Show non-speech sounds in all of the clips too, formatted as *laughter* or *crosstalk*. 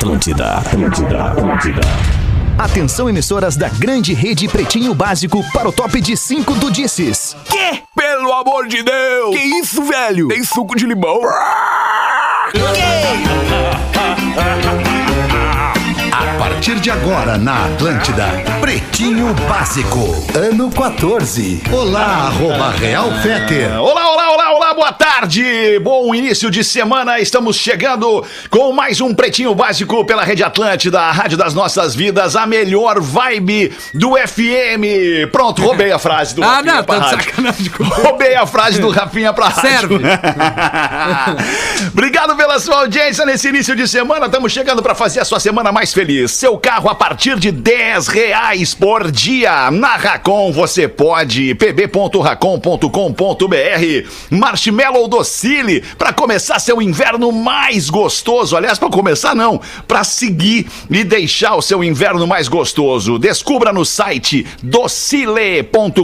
Atlântida, Atlântida, Atlântida. Atenção emissoras da grande rede Pretinho Básico para o top de 5 do Disses. Que? Pelo amor de Deus! Que isso, velho? Tem suco de limão? A partir de agora na Atlântida, Pretinho Básico, ano 14. Olá, arroba Real Feter. Olá, olá, olá, boa tarde! Bom início de semana, estamos chegando com mais um Pretinho Básico pela Rede Atlântida, a rádio das nossas vidas, a melhor vibe do FM. Pronto, roubei a frase do *laughs* Ah, Rafinha não, pra tá rádio. sacanagem. *laughs* Roubei a frase do Rafinha pra rádio. Serve. *laughs* Obrigado pela sua audiência nesse início de semana. Estamos chegando para fazer a sua semana mais feliz. Seu carro a partir de 10 reais por dia. Na Racon você pode. pb.racon.com.br Marshmallow Docile para começar seu inverno mais gostoso. Aliás, para começar não, para seguir e deixar o seu inverno mais gostoso. Descubra no site docile.com.br.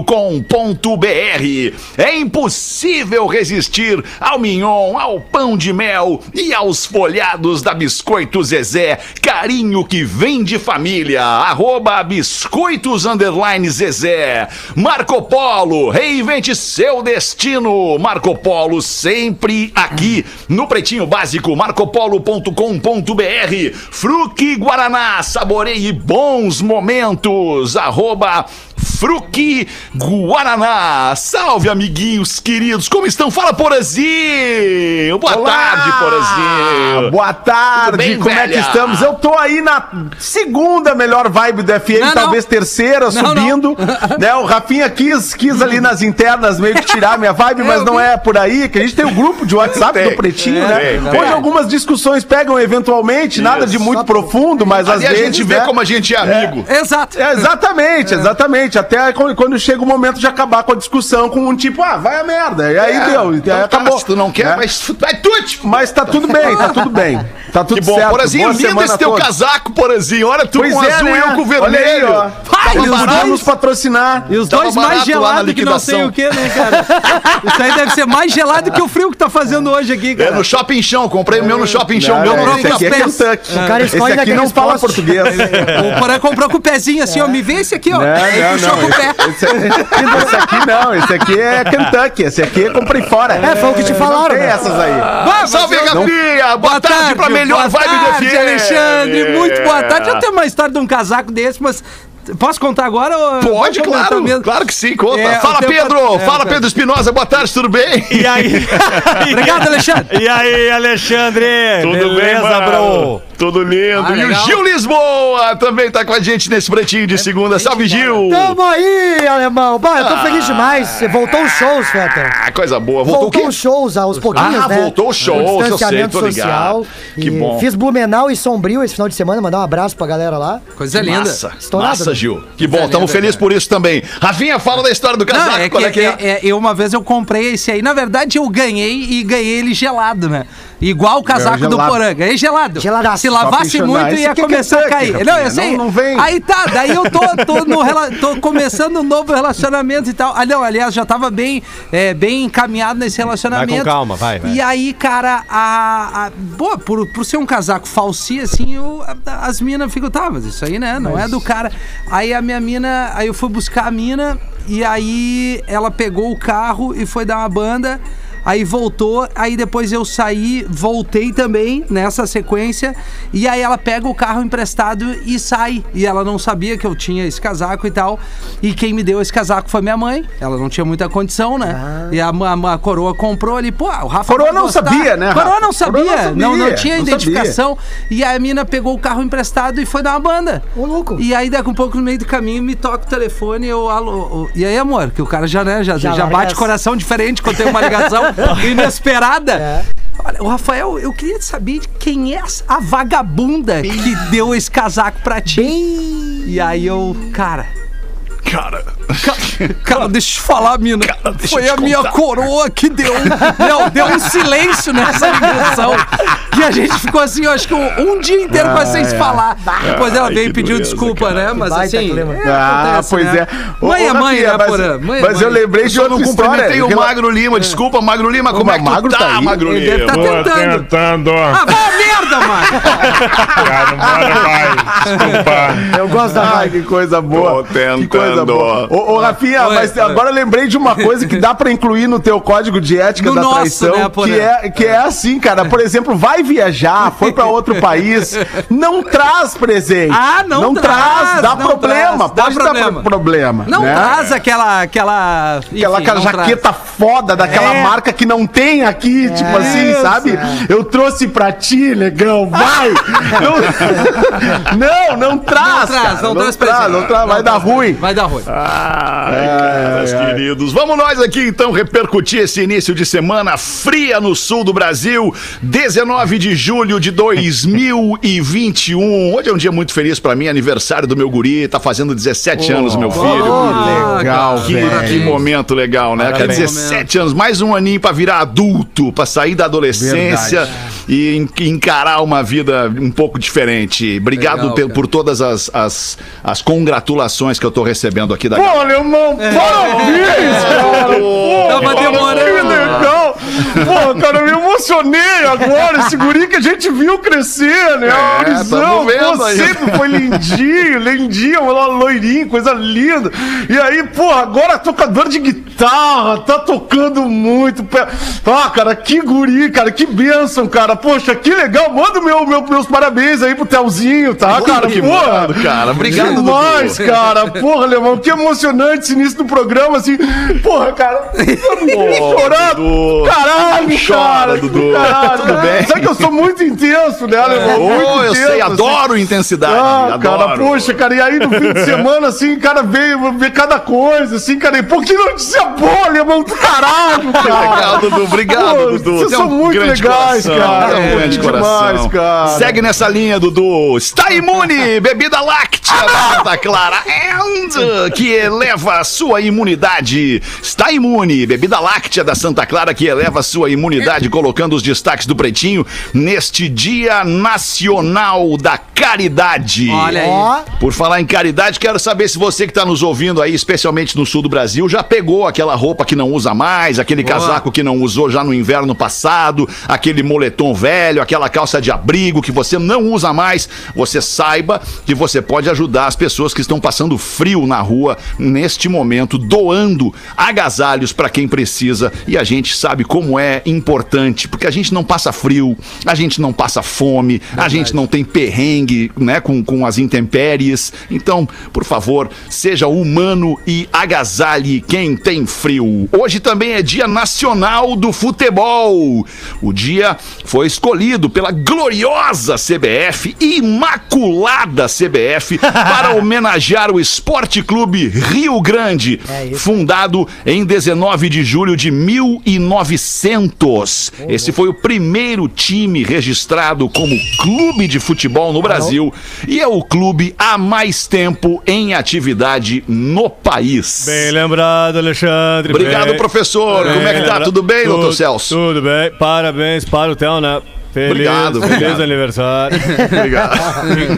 É impossível resistir ao mignon, ao pão de mel e aos folhados da Biscoito Zezé. Carinho que vem de família. Arroba Biscoitos Zezé. Marco Polo, reinvente seu destino. Marco Polo sempre aqui no Pretinho Básico. marcopolo.com.br. Fruque Guaraná, saboreie bons momentos. Arroba Fruque Guaraná. Salve, amiguinhos queridos. Como estão? Fala, Porazinho. Boa tarde, Porazinho. Boa tarde, bem, como é que velha? estamos? Eu tô aí na segunda melhor vibe do FM, Não, não. talvez terceira, subindo. *laughs* Né, o Rafinha quis, quis ali nas internas meio que tirar minha vibe, mas não é por aí, que a gente tem o grupo de WhatsApp Tem. do Pretinho, É, né? tem, tem. algumas discussões pegam eventualmente, nada de muito profundo, mas às Ali a vezes. gente vê né? como a gente é amigo. Exato. É, exatamente, exatamente. Até quando, chega o momento de acabar com a discussão com um tipo, ah, vai a merda. E aí É, deu, então aí tá, acabou. Se tu não quer, né? mas vai tudo. Mas tá tudo bem, tá tudo bem. Tá tudo Que bom, certo. Porazinho, Boa lindo esse teu toda. casaco, Porazinho. Olha tu Pois com é, azul né? e eu com Olha aí, vermelho. ó. Vai, os dois, nos patrocinar. e os Tava dois mais gelados que não sei o que, né, cara? Isso aí deve ser mais gelado que o frio que tá fazendo hoje aqui, É cara. no Shopping Chão, comprei o meu no Shopping Chão. Meu não, não esse aqui é. Kentucky. O cara Esse escolhe aqui não fala português. *laughs* O Porã comprou com o pezinho assim, ó. Me vê esse aqui, ó. Não, não. Não. Esse, esse aqui não, esse aqui é Kentucky. Esse aqui eu comprei fora. É, foi o que te falaram, Não tem né? essas aí. Vai, Salve, eu- Rafinha! Boa, tarde, pra melhor boa vibe tarde, do FM. Alexandre, muito boa tarde. Eu tenho uma história de um casaco desse, mas posso contar agora? Pode, claro. mesmo? Claro que sim, conta. É, fala, Pedro. é, fala, tá. Pedro Espinosa. Boa tarde, tudo bem? E aí? *laughs* Obrigado, Alexandre. E aí, Alexandre? Beleza, bro? Tudo lindo. Ah, e o. Gil Lisboa também tá com a gente nesse pretinho de segunda. Salve, Gil. Tamo aí, alemão. Bah, eu tô feliz demais. Voltou os shows, Feta. Ah, coisa boa. Voltou, Voltou, o quê? os shows aos pouquinhos, Ah, né? voltou os shows, eu sei, tô ligado. Que bom. Fiz Blumenau e Sombrio esse final de semana. Mandar um abraço pra galera lá. Coisa linda. Massa, Estourado, massa, né? Gil. Que bom, estamos felizes por isso também. Rafinha, fala da história do casaco. Não, é qual que é que é? é- é- eu uma vez eu comprei esse aí. Na verdade, eu ganhei e ganhei ele gelado, né? Igual o casaco do. Porã. Ganhei gelado. Geladaço. Se lavasse muito. Esse ia é começar a Kentucky, cair. Não, eu sei. Não- não vem. Aí tá, daí eu tô, tô, no, tô começando um novo relacionamento e tal. Ah, não, aliás, já tava bem, é, bem encaminhado nesse relacionamento. Vai com calma, vai, vai. E aí, cara, a. a pô, por, por ser um casaco falsi, assim, eu, as minas ficam, tá, mas isso aí, né? Não é do cara. Aí a minha mina, aí eu fui buscar a mina, e aí ela pegou o carro e foi dar uma banda. Aí voltou, aí depois eu saí, voltei também nessa sequência. E aí ela pega o carro emprestado e sai. E ela não sabia que eu tinha esse casaco e tal. E quem me deu esse casaco foi minha mãe. Ela não tinha muita condição, né? E a, a- a coroa comprou ali, pô, o Rafa. Coroa não sabia, né, Coroa Rafa? não sabia, Coroa não não, não sabia, tinha não identificação. E a mina pegou o carro emprestado e foi dar uma banda. Ô, louco. E aí, daqui um pouco, no meio do caminho, me toca o telefone e eu, alô, e aí, amor? Que o cara já, né, já, Já já, bate coração diferente quando tem uma ligação *laughs* *laughs* inesperada. É. Olha, o Rafael, eu queria saber de quem é a vagabunda que deu esse casaco pra ti. Bem. E aí eu, cara, Cara, Cara, cara, deixa eu te falar, mina. deixa Foi eu a te minha contar. coroa que deu. Meu, deu um silêncio nessa ligação. Que a gente ficou assim, eu acho que um, um dia inteiro quase sem se falar. Depois ela veio e pediu desculpa, cara. né? Mas assim. é, Ah, pois né? é. Ô, Mãe é mãe, né, mas- Porã? Mãe é Mas eu lembrei eu de outra não história. cumprimentei o Rela- Magro Lima. Desculpa, Magro Lima, como é que Magro tá, tá aí? Magro Ele deve Lima? tá tentando. tentando. Ah, vai a merda, mano! Já *laughs* não mais. Desculpa. Eu gosto da Ai, vibe. que coisa boa. Tô tentando. Coisa boa. Ô, ô Rafinha, mas agora eu lembrei de uma coisa que dá pra incluir no teu código de ética No da nosso, traição, né, que, é, que é assim, cara. Por exemplo, vai viajar, foi pra outro *laughs* país, não traz presente. Ah, não traz, dá não problema. traz, dá pode problema. dar pro- problema. Não né? traz aquela. Aquela, enfim, Aquela, não traz. jaqueta foda daquela É. marca que não tem aqui, tipo assim, isso, sabe? é. Eu trouxe pra ti, negão, vai! não, *laughs* não, não traz, Não traz, cara, não traz traz, presente. não traz, vai Não dar traz. ruim. Vai dar ruim. Ai, caras queridos. Vamos nós aqui então repercutir esse início de semana fria no sul do Brasil. 19 de julho de 2021. Hoje é um dia muito feliz pra mim, aniversário do meu guri. Tá fazendo 17 anos, meu filho. Ah, legal, cara, Que, velho. que momento legal, né? Parabéns. 17 anos, mais um aninho pra virar adulto, pra sair da adolescência e en- encarar uma vida um pouco diferente. Obrigado Legal, cara. por todas as, as, as congratulações que eu tô recebendo aqui da Pô, alemão, parabéns, cara! Pô, Tava cara, demorando. Que legal! Pô, cara, eu me emocionei agora. Esse guri que a gente viu crescer, né? A É, tamo vendo pô, sempre foi lindinho, lindinho, loirinho, coisa linda. E aí, pô, agora tocador de guitarra, tá tocando muito. Ah, cara, que guri, cara, que bênção, cara. Poxa, que legal. Manda meu, meu, meus parabéns aí pro Telzinho, tá, cara? que Porra. mando, cara. Obrigado, Demais, cara. Porra, Alemão, que emocionante esse início do programa, assim. Porra, cara. *laughs* Queria chorar. Caralho, Chora, cara. Dudu. Caralho. Tudo bem? Sabe que eu sou muito intenso, né, Alemão? Oh, muito eu intenso, sei, assim. adoro intensidade. Ah, adoro. cara, poxa, cara, e aí no fim de semana, assim, cara, veio ver cada coisa, assim, cara, e pô, que notícia boa, alemão do caralho, *laughs* cara. Legal, Dudu. Obrigado, Pô, Dudu. vocês Tem são muito grande legais, coração, cara. Pô, grande demais, coração. cara. Segue nessa linha, Dudu. Está *laughs* imune, bebida láctea *laughs* da Santa Clara and que eleva a sua imunidade. Está imune, bebida láctea da Santa Clara que eleva a sua imunidade, colocando os destaques do Pretinho neste Dia Nacional da Caridade. Olha aí. Por falar em caridade, quero saber se você que está nos ouvindo aí, especialmente no sul do Brasil, já pegou aquela roupa que não usa mais, aquele casaco que não usou já no inverno passado, aquele moletom velho, aquela calça de abrigo que você não usa mais. Você saiba que você pode ajudar as pessoas que estão passando frio na rua neste momento, doando agasalhos para quem precisa. E a gente sabe como é importante, porque a gente não passa frio, a gente não passa fome, a gente não tem perrengue, né, com, com as intempéries. Então, por favor, seja humano e agasalhe quem tem frio. Hoje também é Dia Nacional do Futebol. O dia foi escolhido pela gloriosa CBF, imaculada CBF, *laughs* para homenagear o Esporte Clube Rio Grande, É fundado em 19 de julho de 1900. Esse foi o primeiro time registrado como clube de futebol no Brasil e é o clube há mais tempo em atividade no país. Bem lembrado, Alexandre. Obrigado, bem- professor. Como é que tá? lembrado. Tudo bem, Tudo- doutor Celso? Tudo bem. Parabéns para o Theo, né? Feliz, Obrigado, feliz *laughs* obrigado. aniversário. Obrigado.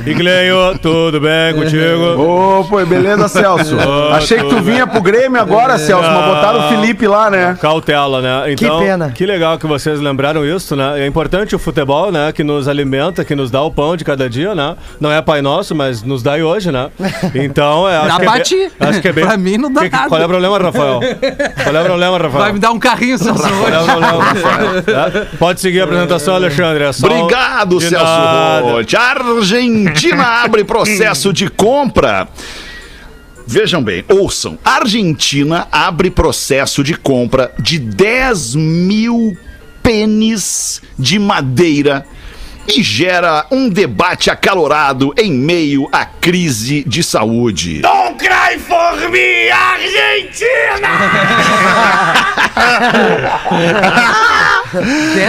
e Cleio, tudo bem contigo? Ô, pô, beleza, Celso? Ô, Achei que tu vinha pro Grêmio agora, Celso, mas botaram o Felipe lá, né? Cautela, né? Então, pena. Que legal que vocês lembraram isso, né? É importante o futebol, né? Que nos alimenta, que nos dá o pão de cada dia, né? Não é Pai Nosso, mas nos dá e hoje, né? Então, é, *laughs* acho Já que bati. é bem, acho que é bem... Pra mim não dá Que- nada. Qual é o problema, Rafael? Qual é o problema, Rafael? Vai me dar um carrinho, Celso, Qual é o hoje. problema, Rafael? *laughs* Tá? Pode seguir a apresentação, Alexandre. É só... Obrigado, De Celso. A Argentina *laughs* abre processo de compra. Vejam bem, ouçam. Argentina abre processo de compra de 10 mil pênis de madeira e gera um debate acalorado em meio à crise de saúde. Don't cry for me, Argentina! *laughs*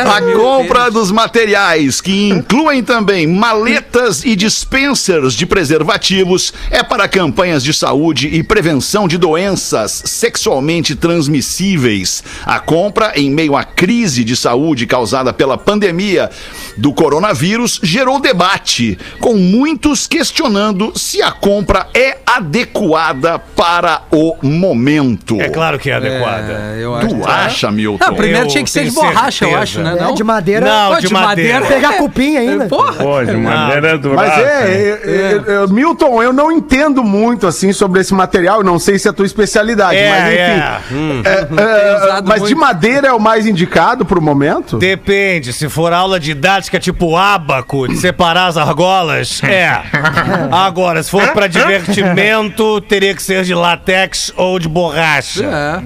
A compra dos materiais, que incluem também maletas e dispensers de preservativos, é para campanhas de saúde e prevenção de doenças sexualmente transmissíveis. A compra, em meio à crise de saúde causada pela pandemia do coronavírus, gerou debate, com muitos questionando se a compra é adequada para o momento. É claro que é adequada. É, eu acho. Tu acha, Milton? Não, primeiro Eu tinha que ser de borracha, borracha, eu acho, né? É, Não? de madeira. Não, Pô, de madeira. Pegar cupim ainda. Porra! Pô, de madeira é Mas é, é, é, é, Milton, eu não entendo muito assim sobre esse material, não sei se é a tua especialidade, É, mas enfim. é. Hum. É, é, mas de muito. madeira é o mais indicado pro momento? Depende, se for aula didática tipo ábaco, de separar as argolas, é. *laughs* Agora, se for pra divertimento, teria que ser de latex ou de borracha. É.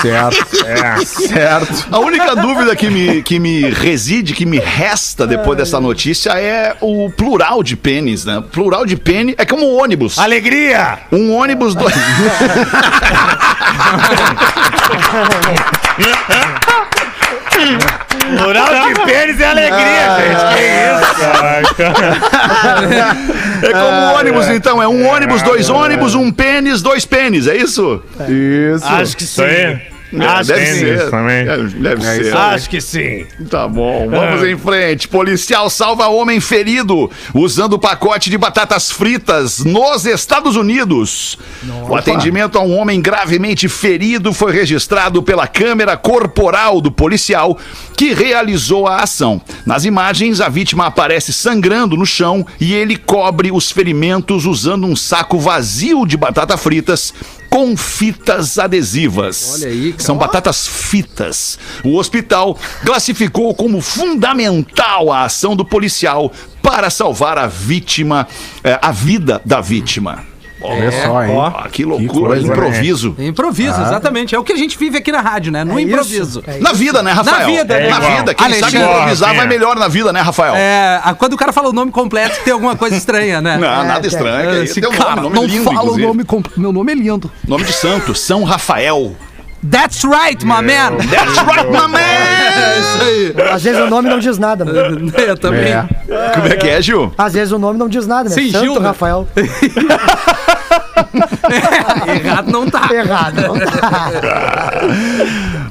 Certo. É, certo. A única dúvida que me, que me reside, que me resta depois dessa notícia é o plural de pênis, né? Plural de pênis é como um ônibus. Alegria! Um ônibus do... *laughs* Plural de pênis é alegria, gente. Que isso? É como um ônibus, então. É um ônibus, dois ônibus, um pênis, dois pênis. É isso? Isso. Acho que sim. É, Acho deve que sim. ser. também. É, deve ser. Acho que sim. Tá bom, vamos em frente. Policial salva homem ferido usando pacote de batatas fritas nos Estados Unidos. O atendimento a um homem gravemente ferido foi registrado pela câmera corporal do policial que realizou a ação. Nas imagens, a vítima aparece sangrando no chão e ele cobre os ferimentos usando um saco vazio de batata fritas com fitas adesivas. Olha aí, cara. São batatas fitas. O hospital classificou como fundamental a ação do policial para salvar a vítima, eh, a vida da vítima. Olha só, hein? Ah, que loucura, coisa, né? improviso. Improviso, exatamente. É o que a gente vive aqui na rádio, né? No É improviso. É Na vida, né, Rafael? Na vida, né? Na Igual. vida. Quem Alexandre. sabe improvisar vai é. melhor na vida, né, Rafael? É, quando o cara fala o nome completo, tem alguma coisa estranha, né? Não, nada tem. estranho. É, É, esse cara nome, nome não lindo, fala inclusive. o nome completo. Meu nome é lindo. Nome de santo, São Rafael. That's right, my man. That's right, my man! É isso aí. Às vezes o nome não diz nada, né? *laughs* Eu também. É. Como é que é, Gil? Às vezes o nome não diz nada, né? Sim, Santo Gil, né? Rafael. *laughs* *laughs* Errado não tá. Errado. não tá.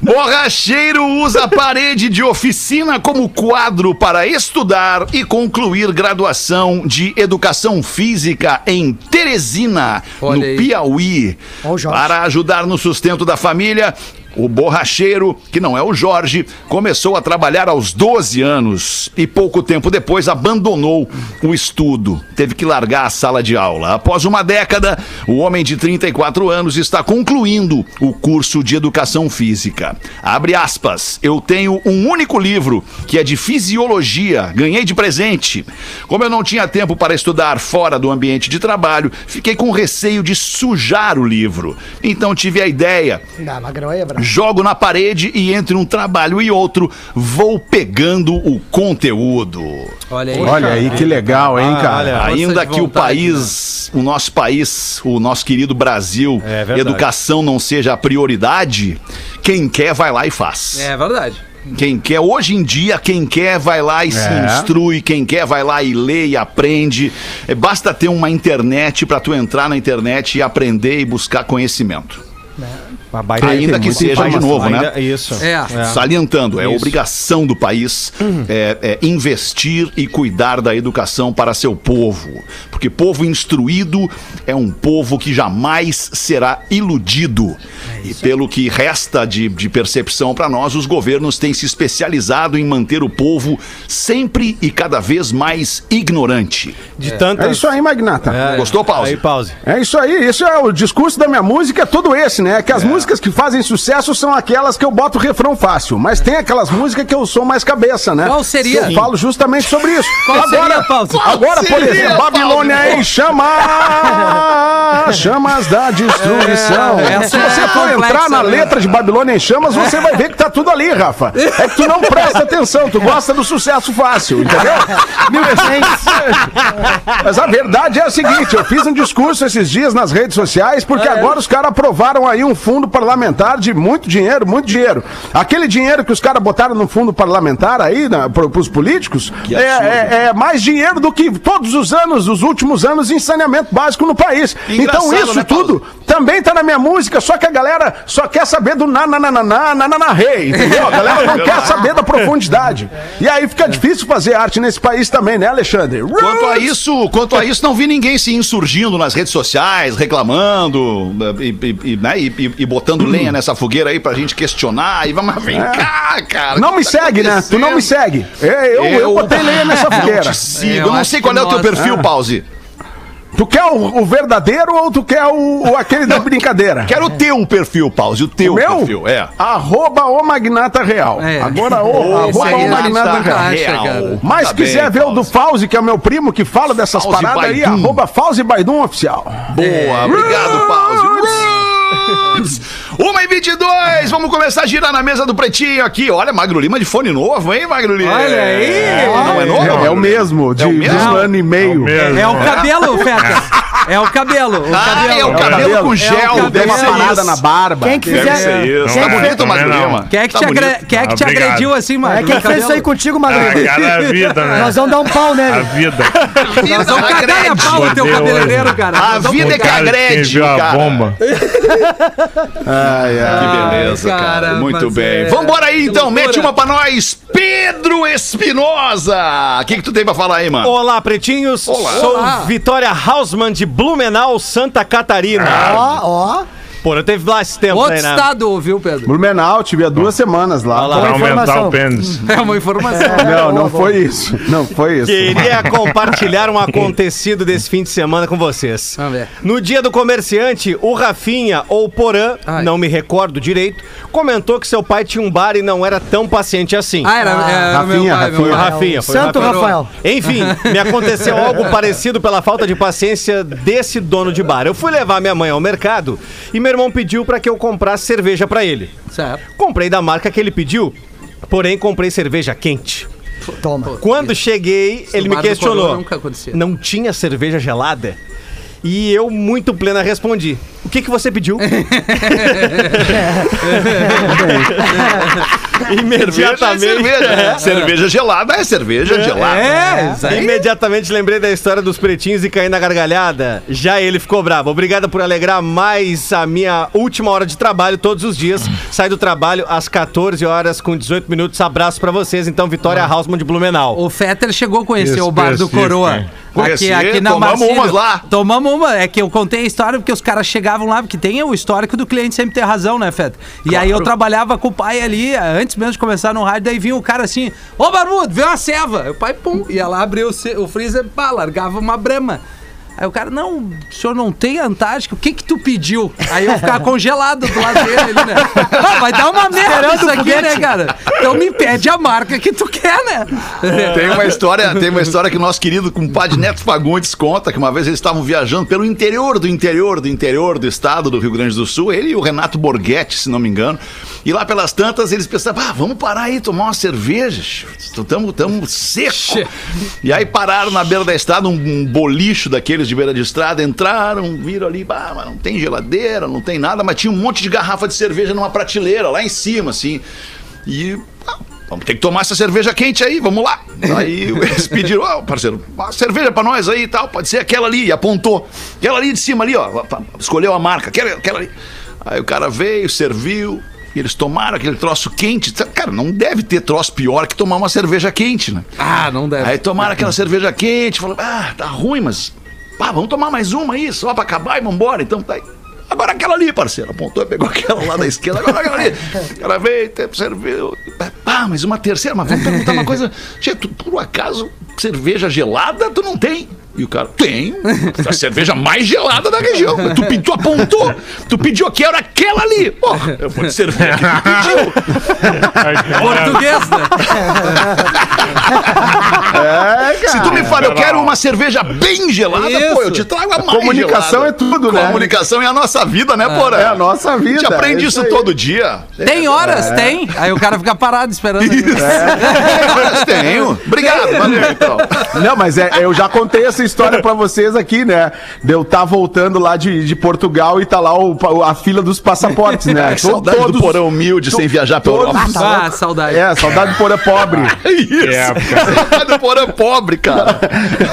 *laughs* Borracheiro usa a parede de oficina como quadro para estudar e concluir graduação de Educação Física em Teresina, Olha no aí. Piauí. Para ajudar no sustento da família, o borracheiro, que não é o Jorge, começou a trabalhar aos 12 anos e pouco tempo depois abandonou o estudo. Teve que largar a sala de aula. Após uma década, o homem de 34 anos está concluindo o curso de educação física. Abre aspas. Eu tenho um único livro que é de fisiologia, ganhei de presente. Como eu não tinha tempo para estudar fora do ambiente de trabalho, fiquei com receio de sujar o livro. Então tive a ideia Não, Magrão é bravo. Jogo na parede e entre um trabalho e outro vou pegando o conteúdo. Olha aí. Olha aí que legal, hein, Ah, cara? olha. Força Ainda que o vontade, país, o nosso país, o nosso querido Brasil, É educação não seja a prioridade, quem quer vai lá e faz. É verdade. Quem quer, hoje em dia, quem quer vai lá e se É. instrui, quem quer vai lá e lê e aprende. É, basta ter uma internet para tu entrar na internet e aprender e buscar conhecimento. Baita- Ainda que seja de novo, né? Ainda- Isso. É. Salientando, é Isso. obrigação do país é, é investir e cuidar da educação para seu povo. Porque povo instruído é um povo que jamais será iludido. e pelo que resta de, de percepção para nós, os governos têm se especializado em manter o povo sempre e cada vez mais ignorante. De tantas... É isso aí, Magnata. É, Gostou, Pause? Aí, pause. É isso aí, isso é o discurso da minha música, é todo esse, né? Que as músicas que fazem sucesso são aquelas que eu boto refrão fácil, mas tem aquelas músicas que eu sou mais cabeça, né? Qual seria? Eu falo justamente sobre isso. Qual seria, Paulo? Agora, por exemplo? Babilônia em chamas, *laughs* chamas da destruição. É, Se é você for complexa, entrar na né? letra de Babilônia em chamas, você vai ver que tá tudo ali, Rafa. É que tu não presta atenção, tu gosta do sucesso fácil, entendeu? Mas a verdade é a seguinte, eu fiz um discurso esses dias nas redes sociais, porque agora os caras aprovaram aí um fundo parlamentar de muito dinheiro, muito dinheiro. Aquele dinheiro que os caras botaram no fundo parlamentar aí, na, pro, pros políticos, é, é- é mais dinheiro do que todos os anos, os últimos últimos anos em saneamento básico no país. Então Engraçado, então isso né, tudo também está na minha música, só que a galera só quer saber do na na na na na na, na rei, entendeu? A galera não *laughs* é quer saber da profundidade. E aí fica é. difícil fazer arte nesse país também, né, Alexandre? Roots. Quanto a isso, quanto a isso, não vi ninguém se insurgindo nas redes sociais, reclamando eh, e, e, né, e, e botando hum. lenha nessa fogueira aí pra gente questionar e vamos ah, vem é. cá, cara. Não me tá segue, né? Tu não me segue. É, eu, eu, eu botei lenha nessa fogueira. *laughs* Não te sigo. Eu, eu não sei qual é o teu perfil. Ah. Pause. Tu quer o, o verdadeiro ou tu quer o, o- aquele da brincadeira? Quero o teu perfil, Pause. O teu O meu? perfil, é. Arroba o Magnata Real. É. Agora o, arroba aí o Magnata tá Real. acha, cara. Mas Tá quiser bem, ver o do Pause. Fauzi, que é o meu primo que fala dessas Fauzi paradas aí, Baidum. arroba Fauzi Baidum Oficial. Boa, obrigado, Pause. Roots. Uma e 22, vamos começar a girar na mesa do Pretinho aqui. Olha, Magro Lima de fone novo, hein, Magro Lima? Olha aí. Não é novo? É, é Magro o mesmo, de, É o de mesmo? um ano e meio. É o cabelo, Feta. É o cabelo. O Ah, cabelo. é o cabelo cabelo. com É gel, o cabelo. deve ser parada na barba. Quem que Deve fizer. ser isso. Quem que bonito, Magro não. Quem é que, Tá te, agre... Quem é que te Obrigado. agrediu assim, mano? É quem fez isso aí contigo, Ah, Magrinho? cada vida, né? Nós vamos dar um pau A nele. vida. Nós vamos cagar a pau no teu cabeleireiro, hoje. cara. A vida é que. Cara, agrede, viu a cara. bomba. *laughs* Ai, ai. Que beleza, Ai, cara. cara, Muito bem. é- Vambora aí, então. loucura. Mete uma pra nós. Pedro Espinosa. O que, que tu tem pra falar aí, mano? Olá, pretinhos. Olá. Sou Olá. Vitória Hausmann de Blumenau, Santa Catarina. Ó, ó. Pô, eu teve lá esse tempo Outro aí, né? estado, viu, Pedro? Blumenau, tive há duas semanas lá. Lá. Pra aumentar o pênis. *laughs* É uma informação. Não, não foi isso. Não foi isso. Queria *laughs* compartilhar um acontecido desse fim de semana com vocês. Vamos ver. No dia do comerciante, o Rafinha ou Porã, Ai. não me recordo direito, comentou que seu pai tinha um bar e não era tão paciente assim. Ah, era, era o meu Rafinha, pai, meu Rafinha. Pai. Rafinha, foi Santo Rafinha. Rafael. Enfim, *laughs* me aconteceu algo parecido pela falta de paciência desse dono de bar. Eu fui levar minha mãe ao mercado e meu irmão pediu pra que eu comprasse cerveja pra ele. Certo. Comprei da marca que ele pediu, porém comprei cerveja quente. Toma. Quando cheguei, ele me questionou. Nunca acontecia. Não tinha cerveja gelada? E eu, muito plena, respondi: O que, que você pediu? *laughs* *laughs* Imediatamente. Cerveja, é cerveja. Gelada é cerveja gelada. É, isso aí. Imediatamente lembrei da história dos pretinhos e caí na gargalhada. Já ele ficou bravo. Obrigado por alegrar mais a minha última hora de trabalho todos os dias. Sai do trabalho às 14 horas com 18 minutos. Abraço pra vocês, então, Vitória Hausmann de Blumenau. O Fetter chegou a conhecer o bar do Coroa. Aqui, aqui na tomamos Marcílio. umas lá. Tomamos uma. É que eu contei a história porque os caras chegavam lá, porque tem o histórico do cliente sempre ter razão, né, Fetter? E aí eu trabalhava com o pai ali, antes mesmo de começar no rádio, daí vinha o cara assim, ô Barbudo, vê uma ceva. O pai, pum, ia lá, abria o, o freezer, pá, largava uma brema. Aí o cara, não, o senhor não tem Antártica, o que que tu pediu? Aí eu ficava congelado do lado dele ali, né? *laughs* Ah, vai dar uma merda isso aqui, né, cara? Então me pede a marca que tu quer, né? Tem uma história, tem uma história que o nosso querido compadre Neto Fagundes conta que uma vez eles estavam viajando pelo interior do interior do interior do estado do Rio Grande do Sul, ele e o Renato Borghetti, se não me engano. E lá pelas tantas eles pensavam, ah, vamos parar aí tomar uma cerveja. Estamos tamo seco. E aí pararam na beira da estrada, um, um bolicho daqueles de beira de estrada, entraram, viram ali, ah, mas não tem geladeira, não tem nada, mas tinha um monte de garrafa de cerveja numa prateleira lá em cima, assim. E ah, vamos ter que tomar essa cerveja quente aí, vamos lá. Aí *laughs* eles pediram, ó, parceiro, uma cerveja pra nós aí e tal, pode ser aquela ali, e apontou. Aquela ali de cima ali, ó, escolheu a marca, aquela, aquela ali. Aí o cara veio, serviu, e eles tomaram aquele troço quente. Cara, não deve ter troço pior que tomar uma cerveja quente, né? Ah, não deve. Aí tomaram aquela cerveja quente, falaram, ah, tá ruim, mas ah, vamos tomar mais uma aí, só pra acabar e vambora. Então tá aí. Agora aquela ali, parceiro. Apontou pegou *laughs* aquela lá da esquerda. Agora aquela ali. Ela veio, serviu. Ah, mas uma terceira. Mas vamos perguntar uma coisa. Tu, por acaso, cerveja gelada tu não tem? E o cara, tenho. A cerveja mais gelada da região. *laughs* Tu, tu apontou. Tu pediu que era aquela ali. Porra, eu vou te servir aqui. Tu pediu. *laughs* Português, *laughs* né? Se tu me fala, eu quero uma cerveja bem gelada, Isso. pô, eu te trago a mais Comunicação gelada. é tudo, né? Comunicação é a nossa vida, né, Porã? É a nossa A vida. gente aprende é isso aí. todo dia. Tem horas, tem. Aí o cara fica parado esperando. Mas tenho. Obrigado, Obrigado, valeu então. Não, mas é, eu já contei essa história pra vocês aqui, né? De eu tá voltando lá de, de Portugal e tá lá o- a fila dos passaportes, né? *laughs* Saudade do porão humilde sem viajar pela todos- Europa. Ah, saudade. É, saudade do porão pobre. *laughs* Isso. Saudade do porão pobre, cara.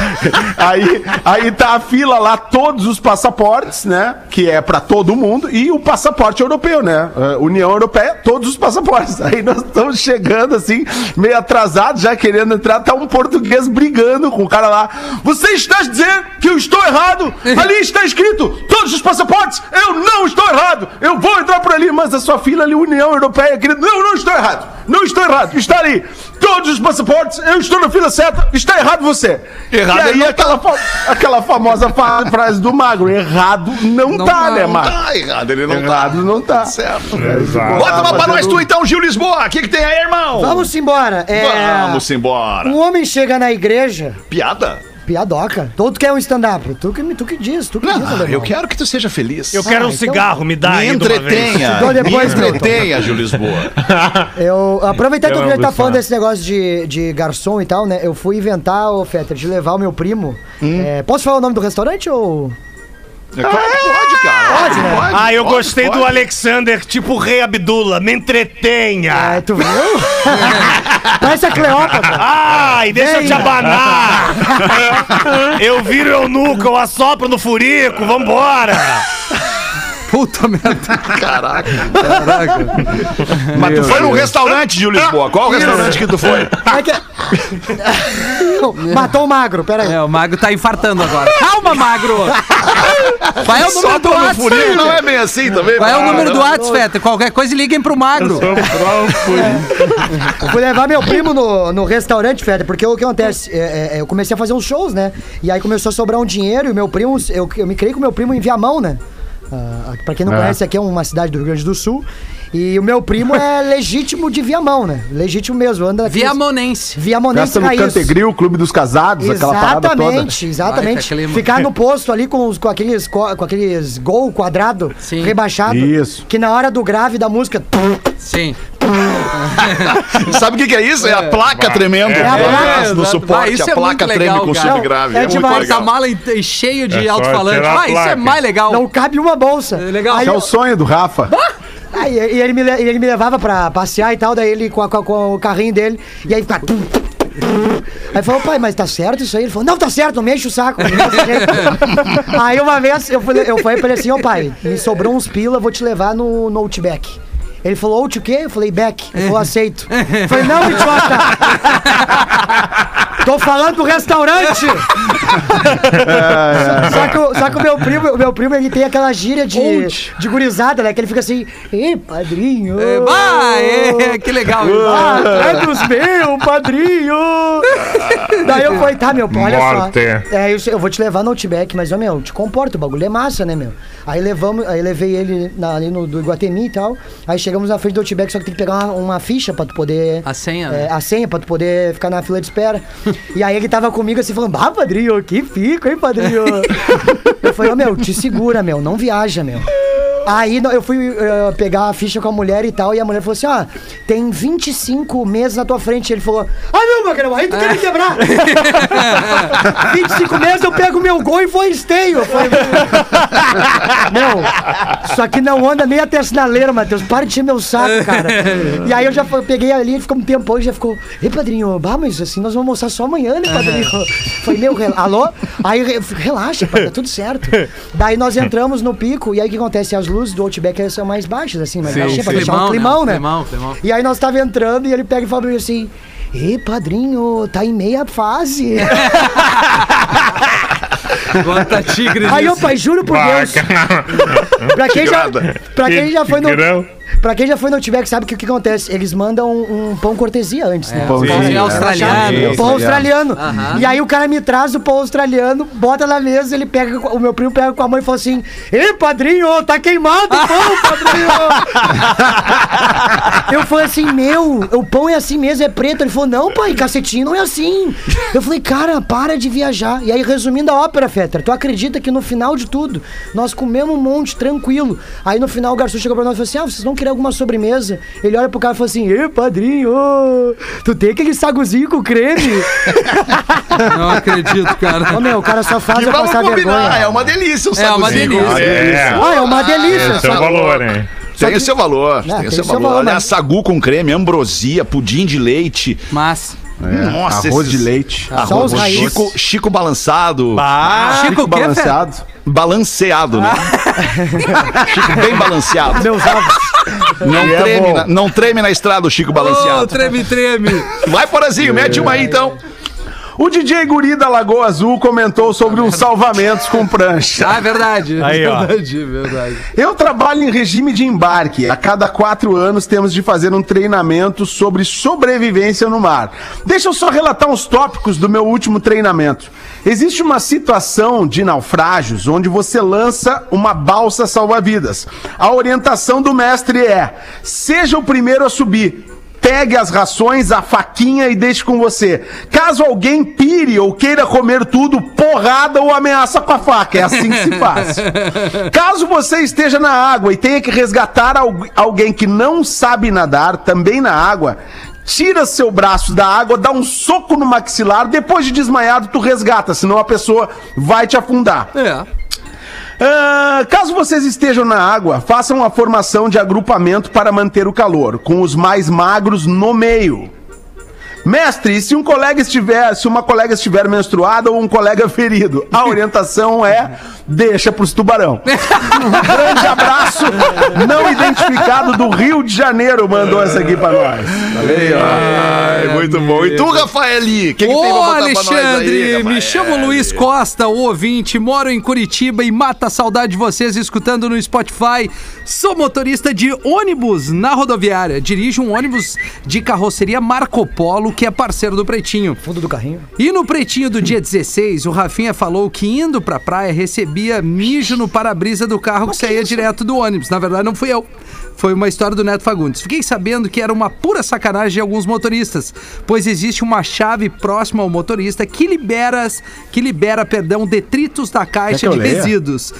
*laughs* aí, aí tá a fila lá, todos os passaportes, né? Que é pra todo mundo, e o passaporte europeu, né? Uh, União Europeia, todos os passaportes. Aí nós estamos chegando assim, meio atrasados, já querendo entrar, tá um português brigando com o cara lá. Você está dizendo que eu estou errado? Ali está escrito todos os passaportes, eu não estou errado, eu vou entrar por ali, mas a sua fila ali, União Europeia, querido, não, não estou errado, não estou errado, está ali. Todos os passaportes, eu estou na fila certa, está errado você. Errado e aí não aquela, fa- aquela famosa fa- frase do magro, errado não, Não tá, tá, né, não magro? Tá errado, ele não Errado tá. não tá. Certo. Exato. Bota uma pra nós tu então, Gil Lisboa. O que, que tem aí, irmão? Vamos embora. É, Vamos embora. Um homem chega na igreja, Piada? Piadoca. Todo quer um stand-up. Tu que, tu que diz, tu que diz, Não, alemão. eu quero que tu seja feliz. Eu quero um Ah, então- cigarro, me dá Me aí de uma vez. entretenha. Então depois, Me entretenha, Gil Lisboa. *laughs* Eu, aproveitando que ele tá falando desse negócio de, de garçom e tal, né? Eu fui inventar, ô Fetter, de levar o meu primo. Hum. É, posso falar o nome do restaurante ou. É claro que pode, cara. Pode, né? Pode, Ah, eu pode, gostei pode. do Alexander, tipo o rei Abdullah. Me entretenha. Ah, tu viu? *laughs* Parece a Cleópatra. Ai, deixa eu te Venha. abanar. *laughs* eu viro eunuco, eu assopro no furico, vambora. Puta merda. Caraca. Mas tu foi num restaurante, Gil Lisboa. Qual o restaurante que tu foi? É que- *laughs* Matou o magro, peraí. É, o Magro tá infartando agora. Calma, Magro! Qual é o número do Só WhatsApp? furico não é bem assim também. Qual é o cara. número do WhatsApp, Feta? Qualquer coisa, liguem pro Magro. Eu fui levar meu primo no, no restaurante, Feta, porque o que acontece? É, é, eu comecei a fazer uns shows, né? E aí começou a sobrar um dinheiro e o meu primo, eu, eu me criei com o meu primo em Viamão, né? Ah, pra quem não conhece, aqui é uma cidade do Rio Grande do Sul. E o meu primo é *laughs* legítimo de Viamão, né? Legítimo mesmo. Anda aqui- Viamonense. Viamonense Festa no raiz. Cantegril, Clube dos Casados, aquela parada toda. Exatamente, exatamente. Clima. Ficar no posto ali com, os, com aqueles co- com aqueles gol quadrado Sim. rebaixado. Isso. Que na hora do grave da música. Sim. *laughs* Sabe o que, que é isso? É a placa tremendo. É a placa. No Ah, suporte, isso a é placa treme legal, com cara. subgrave. É É, muito demais. legal. Porta-mala em- cheio de É alto-falante. a Ah, isso é mais legal. Não cabe uma bolsa. É legal. Aí, é o sonho do Rafa. Aí, e ele, me, le- ele me levava pra passear e tal, daí ele com, a- com o carrinho dele, e aí ficava. Aí falou, pai, mas tá certo isso aí? Ele falou, não, tá certo, não me enche o saco. *laughs* *laughs* aí uma vez eu falei, eu falei pra ele assim, ô pai, me sobrou uns pila, vou te levar no, no Outback. Ele falou, out o quê? Eu falei, back. Ele falou, aceito. Eu falei, não, idiota! *laughs* Tô falando do restaurante! *laughs* só, que, o- só que o meu primo, o meu primo, ele tem aquela gíria de, de gurizada, né? Que ele fica assim, ê, padrinho! É, bah, é, que legal. Ah, é dos meus, padrinho! Daí eu falei, tá, meu, olha Morte. só. É, eu, eu vou te levar no Outback, mas, ó, meu, te comporta, o bagulho é massa, né, meu? Aí levamos, aí levei ele na, ali no do Iguatemi e tal. Aí chegamos na frente do Outback, só que tem que pegar uma, uma ficha pra tu poder. A senha, é, né? a senha pra tu poder ficar na fila de espera. E aí ele tava comigo assim, falando, ah, padrinho, que fico, hein, padrinho? *laughs* eu falei, ó, meu, te segura, meu, não viaja, meu. Aí eu fui eh, pegar a ficha com a mulher e tal, e a mulher falou assim: ó, tem 25 meses na tua frente. Ele falou: ah, não, Magrão, aí tu quer me quebrar. *laughs* 25 meses eu pego meu gol e vou esteio. Falei, meu, isso aqui não anda nem até a sinaleira, Matheus. Para de encher meu saco, cara. E aí eu já peguei ali, ele ficou um tempão e já ficou, ei, padrinho, bah, mas assim nós vamos almoçar só amanhã, né, padrinho? Falei, meu, rel- alô? Aí re- relaxa, pai, tá tudo certo. Daí nós entramos no pico, e aí o que acontece? As luzes do Outback elas são mais baixas, assim, mas baixinha pra deixar um climão, né? Climão, climão. E aí nós tava entrando e ele pega e fala pra mim assim: Ê, padrinho, tá em meia fase. *laughs* Bota tigre aí eu, pai, juro por Deus. *laughs* Pra quem já, pra quem já foi no. Pra quem já foi no Outback, sabe o que, que acontece? Eles mandam um, um pão cortesia antes, né? Pãozinho, Pãozinho né? australiano. Um pão australiano. Aham. E aí o cara me traz o pão australiano, bota na mesa, ele pega, o meu primo pega com a mãe e fala assim: Ê, padrinho, tá queimado o pão, *laughs* padrinho! Eu falei assim, meu, o pão é assim mesmo, é preto. Ele falou, não, pai, cacetinho não é assim. Eu falei, cara, para de viajar. E aí, resumindo a ópera, Fetter, tu acredita que no final de tudo, nós comemos um monte, tranquilo. Aí no final o garçom chegou pra nós e falou assim: ah, vocês não querer alguma sobremesa. Ele olha pro cara e fala assim: Ê, padrinho, ô, tu tem aquele saguzinho com creme? *laughs* Não acredito, cara. Ô, meu, o cara só faz E eu vamos passar combinar, vergonha. é uma delícia o É uma saguzinho. delícia. É. Ah, é uma delícia. Esse é o valor, hein? Tem o seu valor, tem, o seu valor. Olha, sagu com creme, ambrosia, pudim de leite. Mas. Nossa, Arroz esses- de leite. Só os raízes. Chico, Chico balançado. Ah, Chico, o quê, Fé? balanceado. Balanceado, né? *laughs* Chico bem balanceado. Meus ovos. Não, é treme na, não treme na estrada o Chico balanceado. treme, treme. Vai, Porazinho, mete uma aí então. O DJ Guri da Lagoa Azul comentou sobre uns salvamentos com prancha. Ah, é verdade. Aí, ó. verdade, verdade. Eu trabalho em regime de embarque. A cada quatro anos temos de fazer um treinamento sobre sobrevivência no mar. Deixa eu só relatar uns tópicos do meu último treinamento. Existe uma situação de naufrágios onde você lança uma balsa salva-vidas. A orientação do mestre é: seja o primeiro a subir. Pegue as rações, a faquinha e deixe com você. Caso alguém pire ou queira comer tudo, porrada ou ameaça com a faca. É assim que se *laughs* faz. Caso você esteja na água e tenha que resgatar algu- alguém que não sabe nadar, também na água, tira seu braço da água, dá um soco no maxilar, depois de desmaiado, tu resgata, senão a pessoa vai te afundar. É. Ah, caso vocês estejam na água, façam uma formação de agrupamento para manter o calor, com os mais magros no meio. Mestre, e se um colega estiver, se uma colega estiver menstruada ou um colega *laughs* ferido, a orientação é deixa pros tubarão. Um *laughs* grande abraço, não identificado do Rio de Janeiro, mandou essa aqui pra nós. Valeu. Ai, muito bom. E tu, Rafaeli? O que, que tem pra Ô, botar pra nós Alexandre, aí, me chamo Luiz Costa, o ouvinte, moro em Curitiba e mata a saudade de vocês escutando no Spotify. Sou motorista de ônibus na rodoviária. Dirijo um ônibus de carroceria Marco Polo, que é parceiro do Pretinho. Fundo do carrinho. E no pretinho do dia 16, o Rafinha falou que indo pra praia recebia mijo no para-brisa do carro que saía direto do ônibus. Na verdade, não fui eu. Foi uma história do Neto Fagundes. Fiquei sabendo que era uma pura sacanagem de alguns motoristas, pois existe uma chave próxima ao motorista que libera, que libera, perdão, detritos da caixa de leia? resíduos.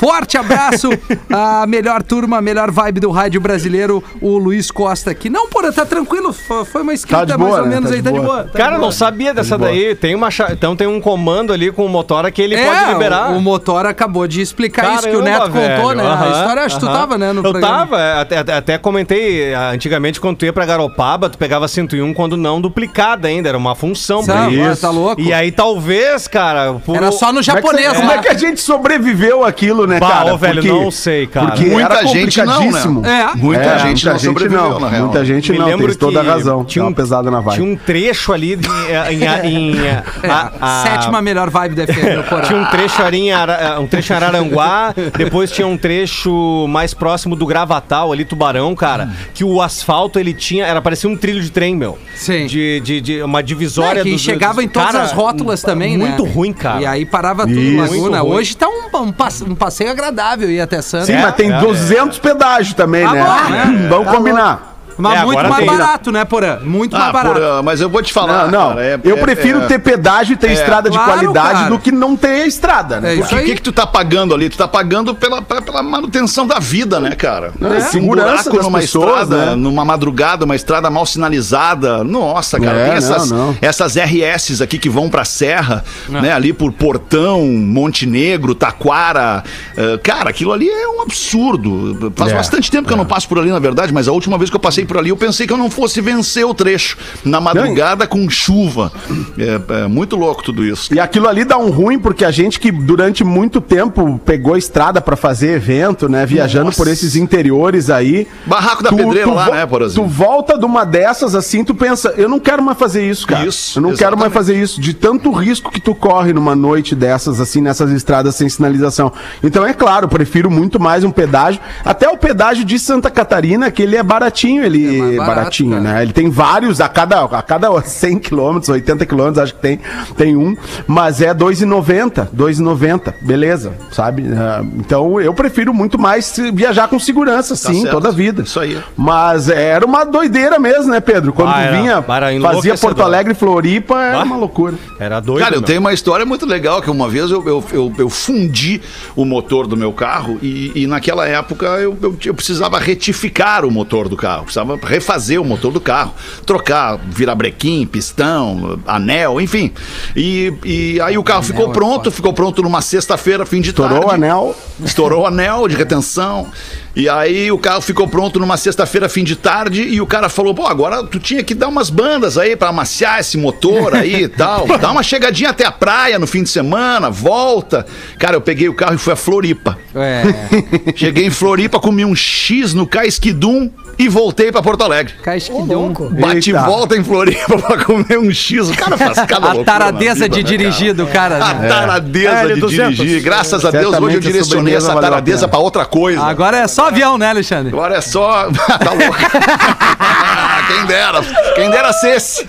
Forte abraço, *laughs* a melhor turma, a melhor vibe do rádio brasileiro, o Luiz Costa aqui. Não, porra, tá tranquilo, fo- foi uma escrita de mais boa, ou né? menos Tá aí, de tá de boa. boa. tá de Cara, boa. não sabia dessa boa. daí. Tem uma cha- Então tem um comando ali com o motora que ele É, pode liberar. O, o motor acabou de explicar isso que o Caramba, Neto contou, velho. né? a Aham, história, acho que tu aham. tava, né, no Eu programa. tava, é, até, até- comentei, ah, antigamente quando tu ia pra Garopaba, tu pegava 101 quando não duplicada ainda, era uma função pra isso. tá louco? E aí talvez, cara... por- Era só no Como é, que, japonês, como né? é que a gente sobreviveu aquilo, né, Bah, cara? ô, velho, não sei, cara. Porque Muita era gente não, né? complicadíssimo. É. Muita É, gente muita não gente não. na real. Muita gente Me não, tem toda a razão. Tinha um, uma pesada na vibe. Tinha um trecho ali em... em- em- É, a- a- sétima melhor vibe da FM. Tinha um trecho ali em Ara- um trecho em Araranguá, depois tinha um trecho mais próximo do Gravatal, ali, Tubarão, cara, que o asfalto ele tinha, era parecia um trilho de trem, meu. Sim. De, de, de uma divisória É, que dos- chegava dos- em todas cara, as rótulas também, né? Muito ruim, cara. E aí parava tudo Isso. na Laguna. Muito. Hoje tá um, um passe- um passeio agradável ir até Santos. Sim, É, mas tem é, 200 pedágios também, Ah, né? bom, né? *laughs* Vamos Tá combinar. Mas É, muito mais tem- barato, né, Porã? Muito mais Ah, barato. porra, mas eu vou te falar. Não, não. cara, é- eu é- prefiro é- ter pedágio e ter É. estrada de Claro, qualidade cara. do que não ter estrada, né? É O isso que, que, tu tá pagando ali? Tu tá pagando pela, pela, pela manutenção da vida, né, cara? É, Um segurança buraco das numa pessoas, estrada, né? numa madrugada, uma estrada mal sinalizada. Nossa, cara, É, tem essas, não, não. essas RS aqui que vão pra Serra, né, ali por Portão, Montenegro, Taquara. eh, cara, aquilo ali é um absurdo. Faz É, bastante tempo que eu não passo por ali, na verdade, mas a última vez que eu passei por ali, eu pensei que eu não fosse vencer o trecho. Na madrugada com chuva. É, é muito louco tudo isso. E aquilo ali dá um ruim, porque a gente que durante muito tempo pegou estrada pra fazer evento, né? Viajando Nossa. por esses interiores aí. Barraco da Pedreira lá, vo- né, por exemplo. Tu volta de uma dessas assim, tu pensa, eu não quero mais fazer isso, cara. Isso, eu não quero mais exatamente. fazer isso, de tanto risco que tu corre numa noite dessas, assim, nessas estradas sem sinalização. Então, é claro, prefiro muito mais um pedágio. Até o pedágio de Santa Catarina, que ele é baratinho, ele É barato, baratinho, cara. né? Ele tem vários, a cada, a cada 100 quilômetros, 80 quilômetros, acho que tem, tem um, mas é 2,90, 2,90, beleza, sabe? Ah, Então eu prefiro muito mais viajar com segurança, sim, Tá certo. toda a vida. Isso aí. Mas era uma doideira mesmo, né, Pedro? Quando Ah, vinha, fazia. Porto Alegre e Floripa, era Ah. uma loucura. Era doido. Cara, eu meu. tenho uma história muito legal que uma vez eu, eu, eu, eu fundi o motor do meu carro e, e naquela época eu, eu, eu precisava retificar o motor do carro, precisava refazer o motor do carro, trocar, virar brequim, pistão, anel, enfim. E, e aí o carro ficou é pronto, ficou pronto numa sexta-feira, fim de Estourou tarde. o anel. Estourou o anel de retenção. E aí o carro ficou pronto numa sexta-feira, fim de tarde, e o cara falou: pô, agora tu tinha que dar umas bandas aí pra amaciar esse motor aí e tal. *laughs* Dá uma chegadinha até a praia no fim de semana, volta. Cara, eu peguei o carro e fui a Floripa. É, *laughs* Cheguei em Floripa, comi um X no Caesquidum e voltei pra Porto Alegre. Um... louco. Bate e Eita. volta em Floripa *laughs* pra comer um X. O cara faz cada A loucura taradeza de né, cara? dirigir do cara. A né? taradeza É, de L200. dirigir. Graças a Deus, hoje eu a direcionei essa a taradeza pena. pra outra coisa. Agora é só avião, né, Alexandre? Agora é só. *laughs* tá louco. *laughs* quem dera. Quem dera ser esse.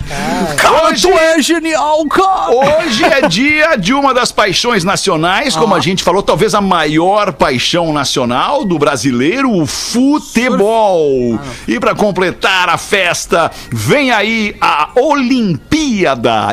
Hoje, é genial, cara! hoje é dia de uma das paixões nacionais, como a gente falou, talvez a maior paixão nacional do brasileiro, o futebol. E para completar a festa, vem aí a Olimpíada.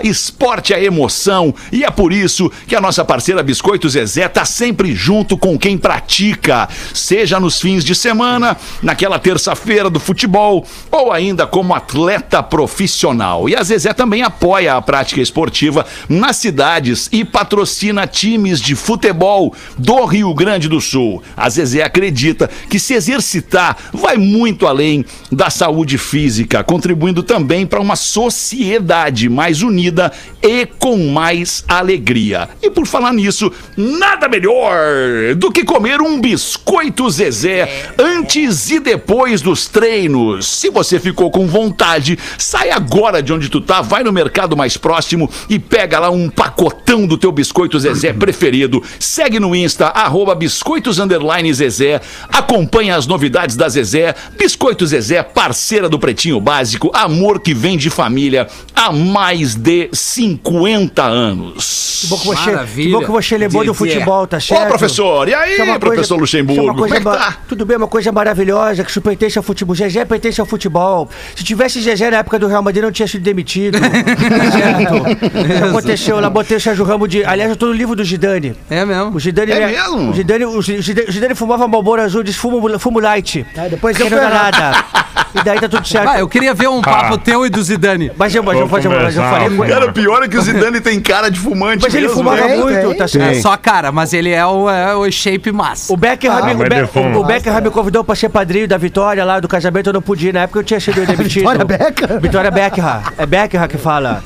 Esporte é emoção. E é por isso que a nossa parceira Biscoito Zezé tá sempre junto com quem pratica, seja nos fins de semana, naquela terça-feira do futebol, ou ainda como atleta profissional. E a Zezé também apoia a prática esportiva nas cidades e patrocina times de futebol do Rio Grande do Sul. A Zezé acredita que se exercitar vai muito além da saúde física, contribuindo também para uma sociedade mais unida e com mais alegria. E por falar nisso, nada melhor do que comer um biscoito Zezé antes e depois dos treinos. Se você ficou com vontade, sai agora de onde tu tá, vai no mercado mais próximo e pega lá um pacotão do teu biscoito Zezé *clears throat* preferido. Segue no Insta, arroba biscoitos underline Zezé. Acompanha as novidades da Zezé. Biscoito Zezé, parceira do Pretinho Básico, amor que vem de família há mais de 50 anos. Que bom que você, Maravilha. que bom que você lembrou do futebol, tá Ô, certo? professor, e aí, é uma professor coisa- Luxemburgo, é coisa é tá? Tudo bem, uma coisa maravilhosa, que isso pertence ao futebol. Zezé pertence ao futebol. Se tivesse Zezé na época do Real Madrid, não tinha sido demitido. *laughs* certo? Isso aconteceu lá, botei o Sérgio Ramos de... Aliás, eu tô no livro do Zidane. É mesmo. O Zidane, É ele mesmo? O Zidane, o Zidane, o fumava Malboro Azul, disse fumo, fumo light. É, Ah, depois eu não dá nada. *laughs* E daí tá tudo certo. Vai, eu queria ver um papo teu e do Zidane. Mas eu, mas eu, mas eu, mas eu falei com ele. Cara, o pior é que o Zidane tem cara de fumante Mas ele mesmo, fumava né? muito, tá certo? É só cara, mas ele é o, é o shape massa. O Beckham, Ah, me- o, mas Be- ele fuma. o, o Beckham me convidou pra ser padrinho da Vitória lá do casamento, eu não podia. Na época eu tinha sido *laughs* demitido. Vitória Beckham? Vitória Beckham. É Beckham que fala.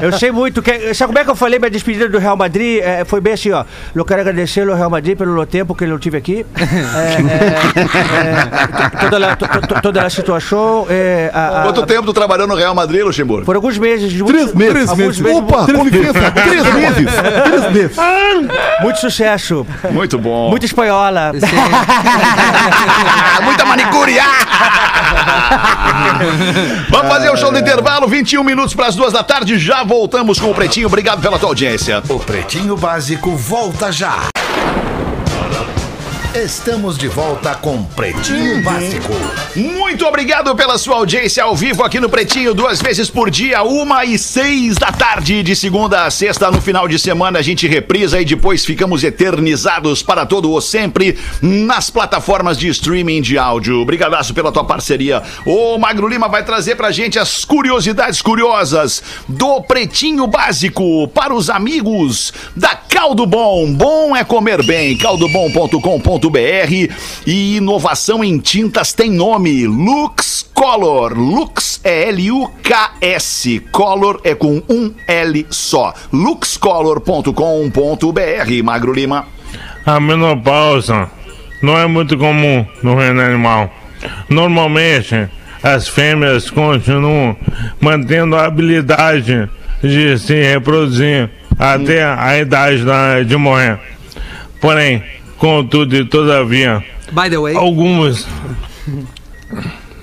Eu sei muito. Que, sabe como é que eu falei minha despedida do Real Madrid? É, foi bem assim, ó. Eu quero agradecer ao Real Madrid pelo tempo que eu tive aqui. *laughs* É, é, é, toda, a, to- to- toda a situação. É, a- a- Quanto tempo tu trabalhou no Real Madrid, Luxemburgo? por alguns meses. de Três muito- meses. alguns meses- Opa, com licença. Três meses. Três meses. Muito sucesso. Muito bom. *laughs* Muita espanhola. Muita manicure! Vamos fazer o show do intervalo, 21 minutos para as duas da tarde. Já voltamos com o Pretinho. Obrigado pela tua audiência. O Pretinho Básico volta já. Estamos de volta com Pretinho Básico. Muito obrigado pela sua audiência ao vivo aqui no Pretinho, duas vezes por dia, uma e seis da tarde, de segunda a sexta. No final de semana a gente reprisa e depois ficamos eternizados para todo o sempre nas plataformas de streaming de áudio. Brigadaço pela tua parceria. O Magro Lima vai trazer pra gente as curiosidades curiosas do Pretinho Básico para os amigos da Caldo Bom. Bom é comer bem. caldobom.com.br e inovação em tintas tem nome Lux Color. Lux é L-U-K-S. Color é com um L só. luxcolor.com.br. Magro Lima. A menopausa não é muito comum no reino animal. Normalmente, as fêmeas continuam mantendo a habilidade de se reproduzir até a idade da- de morrer. Porém, contudo e todavia, By the way, alguns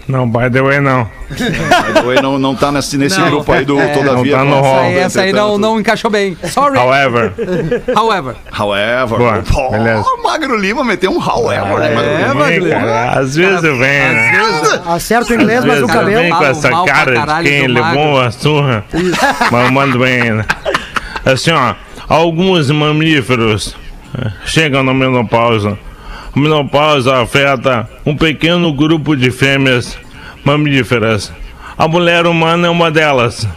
Não, by the way, não. Ele não, não tá nesse, nesse Não. grupo aí do É. Todavia. Não tá no rol. Essa aí, essa aí não, não encaixou bem. Sorry. However, However. However. Boa, Pô, beleza. Magro Lima meteu um however, né, Magro É, Lima? Magro Lima. cara, às vezes vem, né? Acerta o inglês, Às mas o vezes cabelo. vem com essa mal cara de quem levou a surra. Mas manda bem, né? Assim, ó, alguns mamíferos chegam na menopausa. A menopausa afeta um pequeno grupo de fêmeas mamíferas. A mulher humana é uma delas.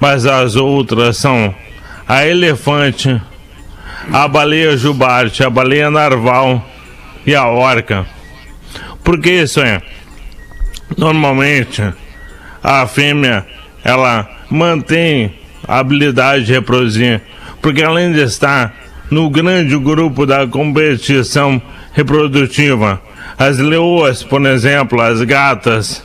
Mas as outras são a elefante, a baleia jubarte, a baleia narval e a orca. Por que isso é? Normalmente, a fêmea ela mantém a habilidade de reproduzir, porque além de estar no grande grupo da competição reprodutiva, as leoas, por exemplo, as gatas,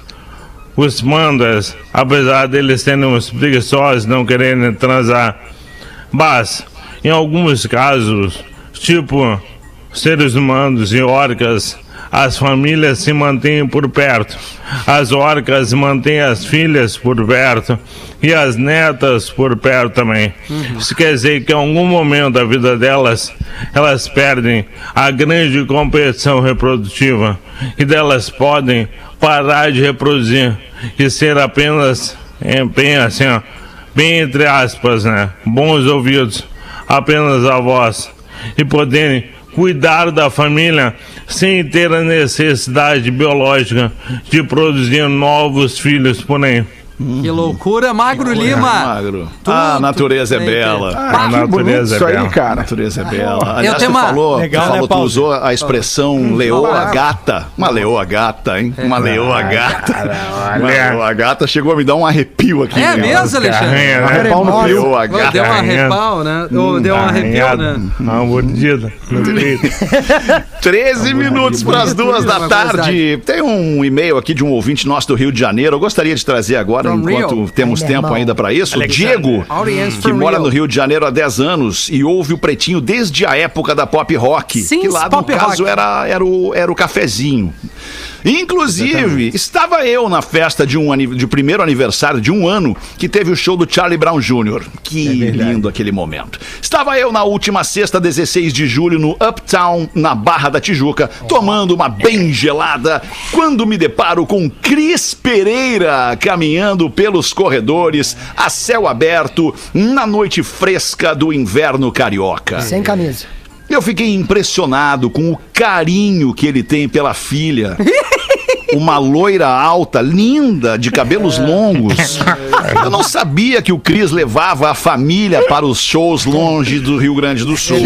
os pandas, apesar deles serem uns preguiçosos, não quererem transar, mas em alguns casos, tipo seres humanos e orcas, as famílias se mantêm por perto. As orcas mantêm as filhas por perto e as netas por perto também. Isso quer dizer que em algum momento da vida delas, elas perdem a grande competição reprodutiva e delas podem parar de reproduzir e ser apenas, bem assim, ó, bem entre aspas, né? Bons ouvidos, apenas a voz e poderem cuidar da família sem ter a necessidade biológica de produzir novos filhos por aí. Que loucura, Magro Lima. Magro. Tudo Ah, a natureza é bela. a Que bonito natureza isso é aí, bela. A cara. natureza é bela. Aliás, tu uma- falou, Legal, tu, falou né, tu usou a expressão leoa falar. gata. Uma leoa gata, hein? Uma leoa gata. Uma leoa gata chegou a me dar um arrepio aqui. É né? mesmo, Alexandre? Carrinha, né? Pau no. Leoa gata. Deu um arrepau, né? Ô, Deu um arrepio, né? Uma mordida no peito. 13 minutos para as duas da tarde. Tem um e-mail aqui de um ouvinte nosso do Rio de Janeiro. Eu gostaria de trazer agora, From enquanto Rio. temos Ai, tempo ainda para isso. O Alexander. Diego, Audience que mora Rio. no Rio de Janeiro há 10 anos e ouve o Pretinho desde a época da pop rock. Sim, que lá, no caso, rock. era, era, o, era o cafezinho. Inclusive, estava eu na festa de um de primeiro aniversário de um ano que teve o show do Charlie Brown Jr. Que lindo aquele momento. Estava eu na última sexta, 16 de julho, no Uptown, na Barra da Tijuca, tomando uma bem gelada, quando me deparo com Cris Pereira caminhando pelos corredores, a céu aberto, na noite fresca do inverno carioca. Sem camisa. Eu fiquei impressionado com o carinho que ele tem pela filha. *laughs* Uma loira alta, linda, de cabelos longos. Eu não sabia que o Cris levava a família para os shows longe do Rio Grande do Sul.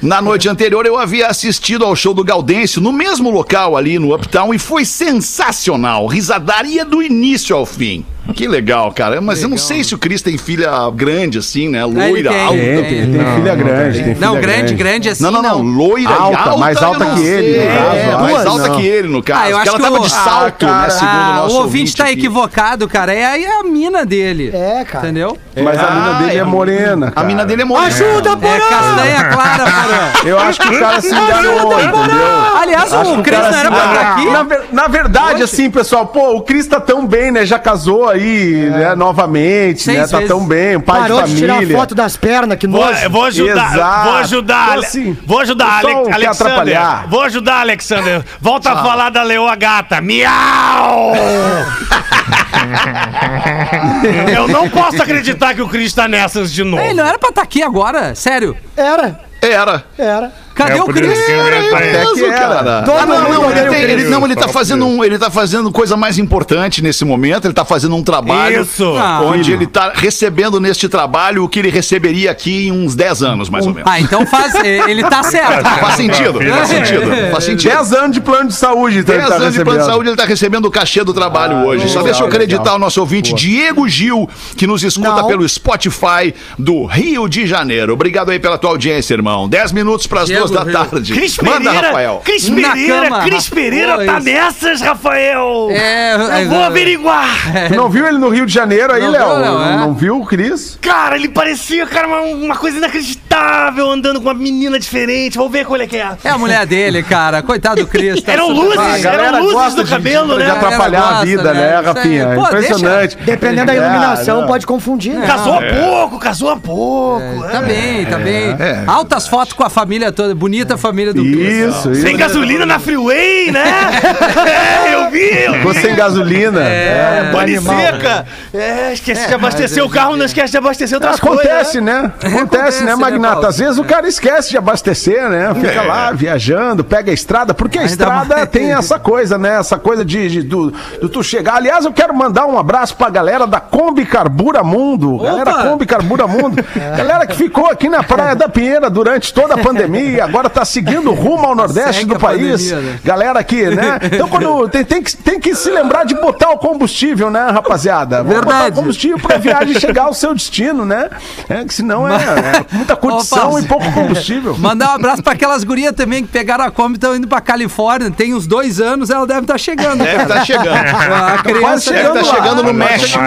Na noite anterior eu havia assistido ao show do Gaudêncio no mesmo local ali no Uptown e foi sensacional. Risadaria do início ao fim. Que legal, cara. Mas eu não sei se o Cris tem filha grande assim, né? Loira, tem, alta. Tem, tem, tem filha grande. tem Não, filha grande, grande assim. Não, não, não. Loira Alta, alta. mais alta não que ele, no caso, É, ó. mais alta não. que ele, no caso. Ah, eu porque acho ela que tava o- de salto, Ah, né? Segundo o ah, nosso o ouvinte tá aqui. equivocado, cara. É aí a mina dele. É, cara. Entendeu? Mas a mina dele é morena, A cara. mina dele é morena. Ajuda, É porra! castanha clara, Porã. *laughs* Eu acho que o cara se enganou, entendeu? Aliás, o Cris cara não era pra estar aqui. Na, ver- na verdade, assim, pessoal, pô, o Cris tá tão bem, né? Já casou aí, né, novamente, Seis né? Tá vezes. tão bem, um pai Parou de de tirar família. foto das pernas, que Vou, nojo. eu vou ajudar, Exato. vou ajudar, Então, assim, vou ajudar, o Alexander. atrapalhar. Vou ajudar, Alexander. Volta a falar da leoa gata. Miau! *laughs* eu não posso acreditar que o Cris tá nessas de novo. Ei, Ele não era pra estar aqui agora, sério. Era, Era. era. Cadê É o Cris? tá. Até que era. cara. Todo Ah, não, mundo não, ele, tem- Cris. ele- não, ele tá Só fazendo um, ele tá fazendo coisa mais importante nesse momento. Ele tá fazendo um trabalho Isso. Ah. onde ele tá recebendo neste trabalho o que ele receberia aqui em uns 10 anos, mais ou menos. Ah, então faz. *laughs* Ele tá certo. Faz sentido, faz sentido, faz sentido. 10 anos de plano de saúde, então 10 ele tá anos de plano de recebendo. saúde, ele tá recebendo o cachê do trabalho hoje. Só legal, deixa eu acreditar legal. o nosso ouvinte, Diego Gil, que nos escuta Não. pelo Spotify do Rio de Janeiro. Obrigado aí pela tua audiência, irmão. 10 minutos para as Diego, duas da tarde. Cris Manda, Pereira, Rafael. Cris Pereira, cama, Cris Pereira tá isso. nessas, Rafael. É, Eu é, vou é. averiguar. Tu não viu ele no Rio de Janeiro aí, Não Léo? Léo, é? Não viu o Cris? Cara, ele parecia, cara, uma, uma coisa inacreditável, andando com uma menina diferente. Vamos ver qual é que é. É a mulher dele, cara. Coitado do Cris. tá Eram luzes, bem. A galera eram luzes do de- cabelo, de, né? de atrapalhar gosta, a vida, né? né. Rafinha? Pô, Impressionante. Dependendo da É, iluminação, não. pode confundir. né? Casou há pouco, casou há pouco. Tá bem, tá bem. é. Altas fotos com a família toda. Bonita família do Cris. Isso, isso. Sem gasolina na freeway, né? *laughs* é, eu vi, eu Ficou vi. sem gasolina. É, Pane animal. seca. É, esquece de abastecer o carro, não esquece de abastecer outras Acontece, coisas. né? Acontece, Acontece, né, né, Magnata? Às vezes o cara esquece de abastecer, né? Fica lá viajando, pega a estrada, porque a estrada mais. tem essa coisa, né? Essa coisa de, de- do, do tu chegar. Aliás, eu quero mandar um abraço pra galera da Kombi Carbura Mundo. Galera Kombi Carbura Mundo. *laughs* Galera que ficou aqui na Praia da Pinheira durante toda a pandemia, agora tá seguindo rumo ao Nordeste Segue do país. pandemia, né? Galera aqui, né? Então, quando *laughs* tem, tem, que, tem que se lembrar de botar o combustível, né, rapaziada? Vamos botar Verdade. o combustível pra viagem chegar ao seu destino, né? É que senão é, é muita Paulo. e pouco combustível. Mandar um abraço pra aquelas gurias também que pegaram a Kombi e estão indo pra Califórnia. Tem uns dois anos, ela deve estar chegando. Deve estar chegando. *laughs* A criança Deve estar lá. chegando no Agora México.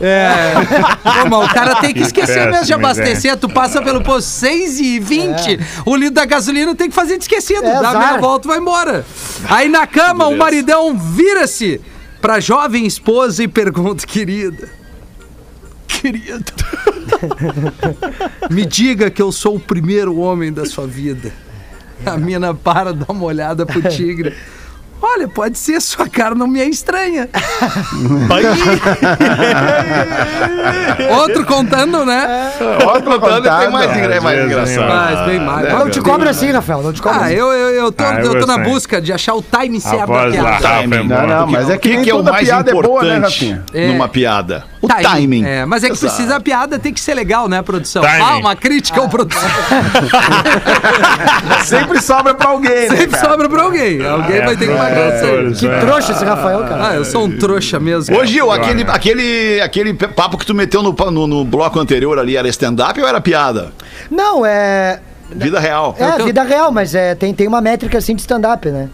É. *laughs* Pô, mas o cara tem que esquecer mesmo de ideia. abastecer. Tu passa pelo posto 6 e 20, o litro da gasolina tem que fazer de esquecido. É Dá meia volta e vai embora. Aí na cama, o maridão vira-se pra jovem esposa e pergunta, querida. Querida. Me diga que eu sou o primeiro homem da sua vida. A mina para, dá uma olhada pro tigre. *laughs* Olha, pode ser, sua cara não me é estranha. Outro contando, né? Outro Contando tem mais, contado. engra- mais Às vezes, engraçado. Mas bem mais. Não te cobra assim, Rafael. Não te cobra Ah, assim. eu, eu, eu tô, Ah, eu eu tô na gostei. busca de achar o time A certo da lá, piada. É Timing. Não, não, mas é O que, que, nem que é o toda mais piada é boa, né, importante Rafinha? É. numa piada? O timing. É, mas é que Exato. precisa a piada, tem que ser legal, né, produção? Timing. Ah, uma crítica ao produção. *laughs* *laughs* Sempre sobra pra alguém, né? Sempre sobra pra alguém. Alguém vai ter que pagar Que trouxa esse Rafael, cara. Ah, eu sou um trouxa mesmo. Ô, Gil, aquele, aquele, aquele papo que tu meteu no, no, no bloco anterior ali era stand-up ou era piada? Não, é. Vida real. É, vida real, mas é, tem, tem uma métrica assim de stand-up, né?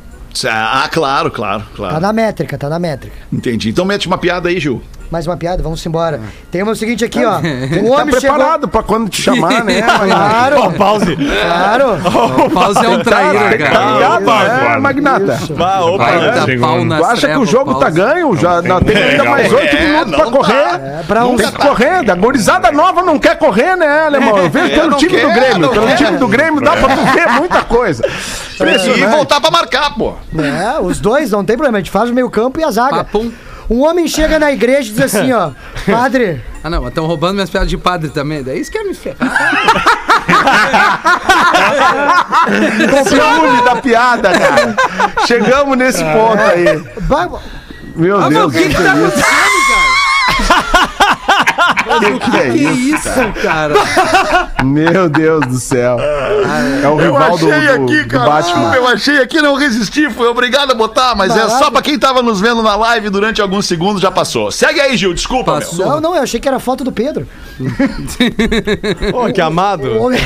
Ah, claro, claro, Tá claro. na métrica, tá na métrica. Entendi. Então mete uma piada aí, Gil. Mais uma piada, vamos embora. Tem o seguinte aqui, ó. *laughs* Um Tá homem preparado pra quando te chamar, né? *laughs* chegou. Claro, Pause. claro. *laughs* O Pause é um traíra, tá cara. ligado, né, mano. Magnata? Vá, opa. Vai dar pau na Tu acha que o jogo tá ganho? Já não, tem ainda mais oito É, minutos pra correr. tá. pra Não uns- tem que correr. A gorizada nova não quer correr, né, alemão? Eu vejo É, pelo time do Grêmio. Pelo quer. time do Grêmio dá pra tu ver muita coisa. E voltar pra marcar, pô. É, os dois, não tem problema. A gente faz o meio campo e a zaga. Papum. Um homem chega na igreja e diz assim, ó. Padre, *laughs* Ah, não, mas estão roubando minhas piadas de padre também. Daí isso quer me ferrar. *laughs* Ciúme da piada, cara. Chegamos nesse ponto aí. Meu Ah, mas o Deus, que que tá acontecendo, cara? *laughs* que, que é isso? isso, cara? *laughs* Meu Deus do céu. É o Eu rival do, achei do, aqui, do cara. Batman. Eu achei aqui, não resisti. Fui obrigado a botar, mas é só pra quem tava nos vendo na live durante alguns segundos já passou. Segue aí, Gil. Desculpa, meu. Passou. Não, não, eu achei que era foto do Pedro. *laughs* Pô, que amado. Um homem,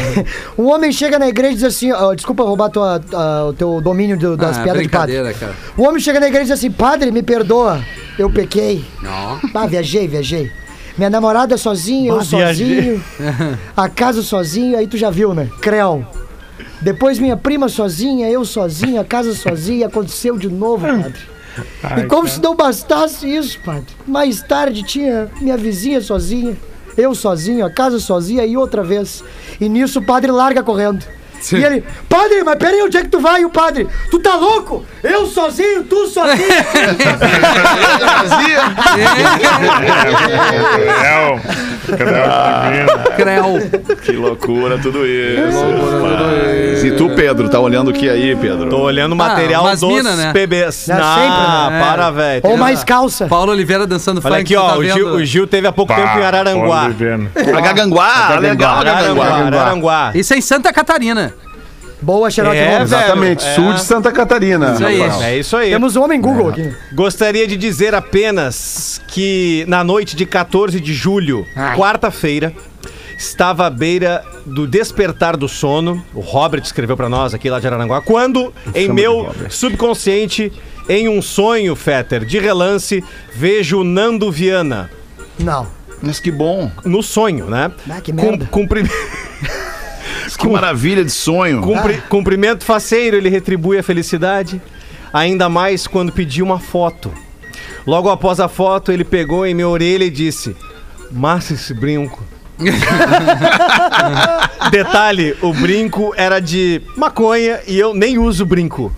um homem chega na igreja e diz assim, ó, desculpa roubar tua- a- o teu domínio do- das Ah, piadas de padre. cara. O homem chega na igreja e diz assim, padre, me perdoa, eu pequei. Não. Ah, viajei, viajei. Minha namorada sozinha, eu sozinho. *laughs* A casa sozinho, aí tu já viu, né? Creu. Depois minha prima sozinha, eu sozinho, a casa sozinha, aconteceu de novo, padre. e como se não bastasse isso, padre. Mais tarde tinha minha vizinha sozinha, eu sozinho, a casa sozinha e outra vez. E nisso o padre larga correndo. E ele, padre, mas peraí, onde é que tu vai? E o padre, tu tá louco? Eu sozinho, tu sozinho. *laughs* Creu. Creu. Que loucura tudo isso. rapaz. E tu, Pedro, tá olhando o que aí, Pedro? Tô olhando o material umas dos mina, né? PBs. É Não, sempre, né? para, velho. Ou mais calça. Paulo Oliveira dançando Olha funk. aqui, ó. tá o, Gil, o Gil teve há pouco tempo em Araranguá. Agaganguá, legal. Araranguá. Isso é em Santa Catarina. Boa, Xerox É. Exatamente, É. sul de Santa Catarina. Isso aí. É isso aí. Temos um homem Google aqui. Gostaria de dizer apenas que na noite de 14 de julho, quarta-feira, estava à beira do despertar do sono. O Robert escreveu pra nós aqui lá de Araranguá. Quando, em meu subconsciente, em um sonho, Fetter, de relance, vejo o Nando Viana. Não. Mas que bom. No sonho, né? Ah, que merda. cumpri- *laughs* Que maravilha de sonho. cumpri- Cumprimento faceiro, ele retribui a felicidade. Ainda mais quando pedi uma foto. Logo após a foto, ele pegou em minha orelha e disse: Massa esse brinco. *laughs* Detalhe: o brinco era de maconha e eu nem uso brinco.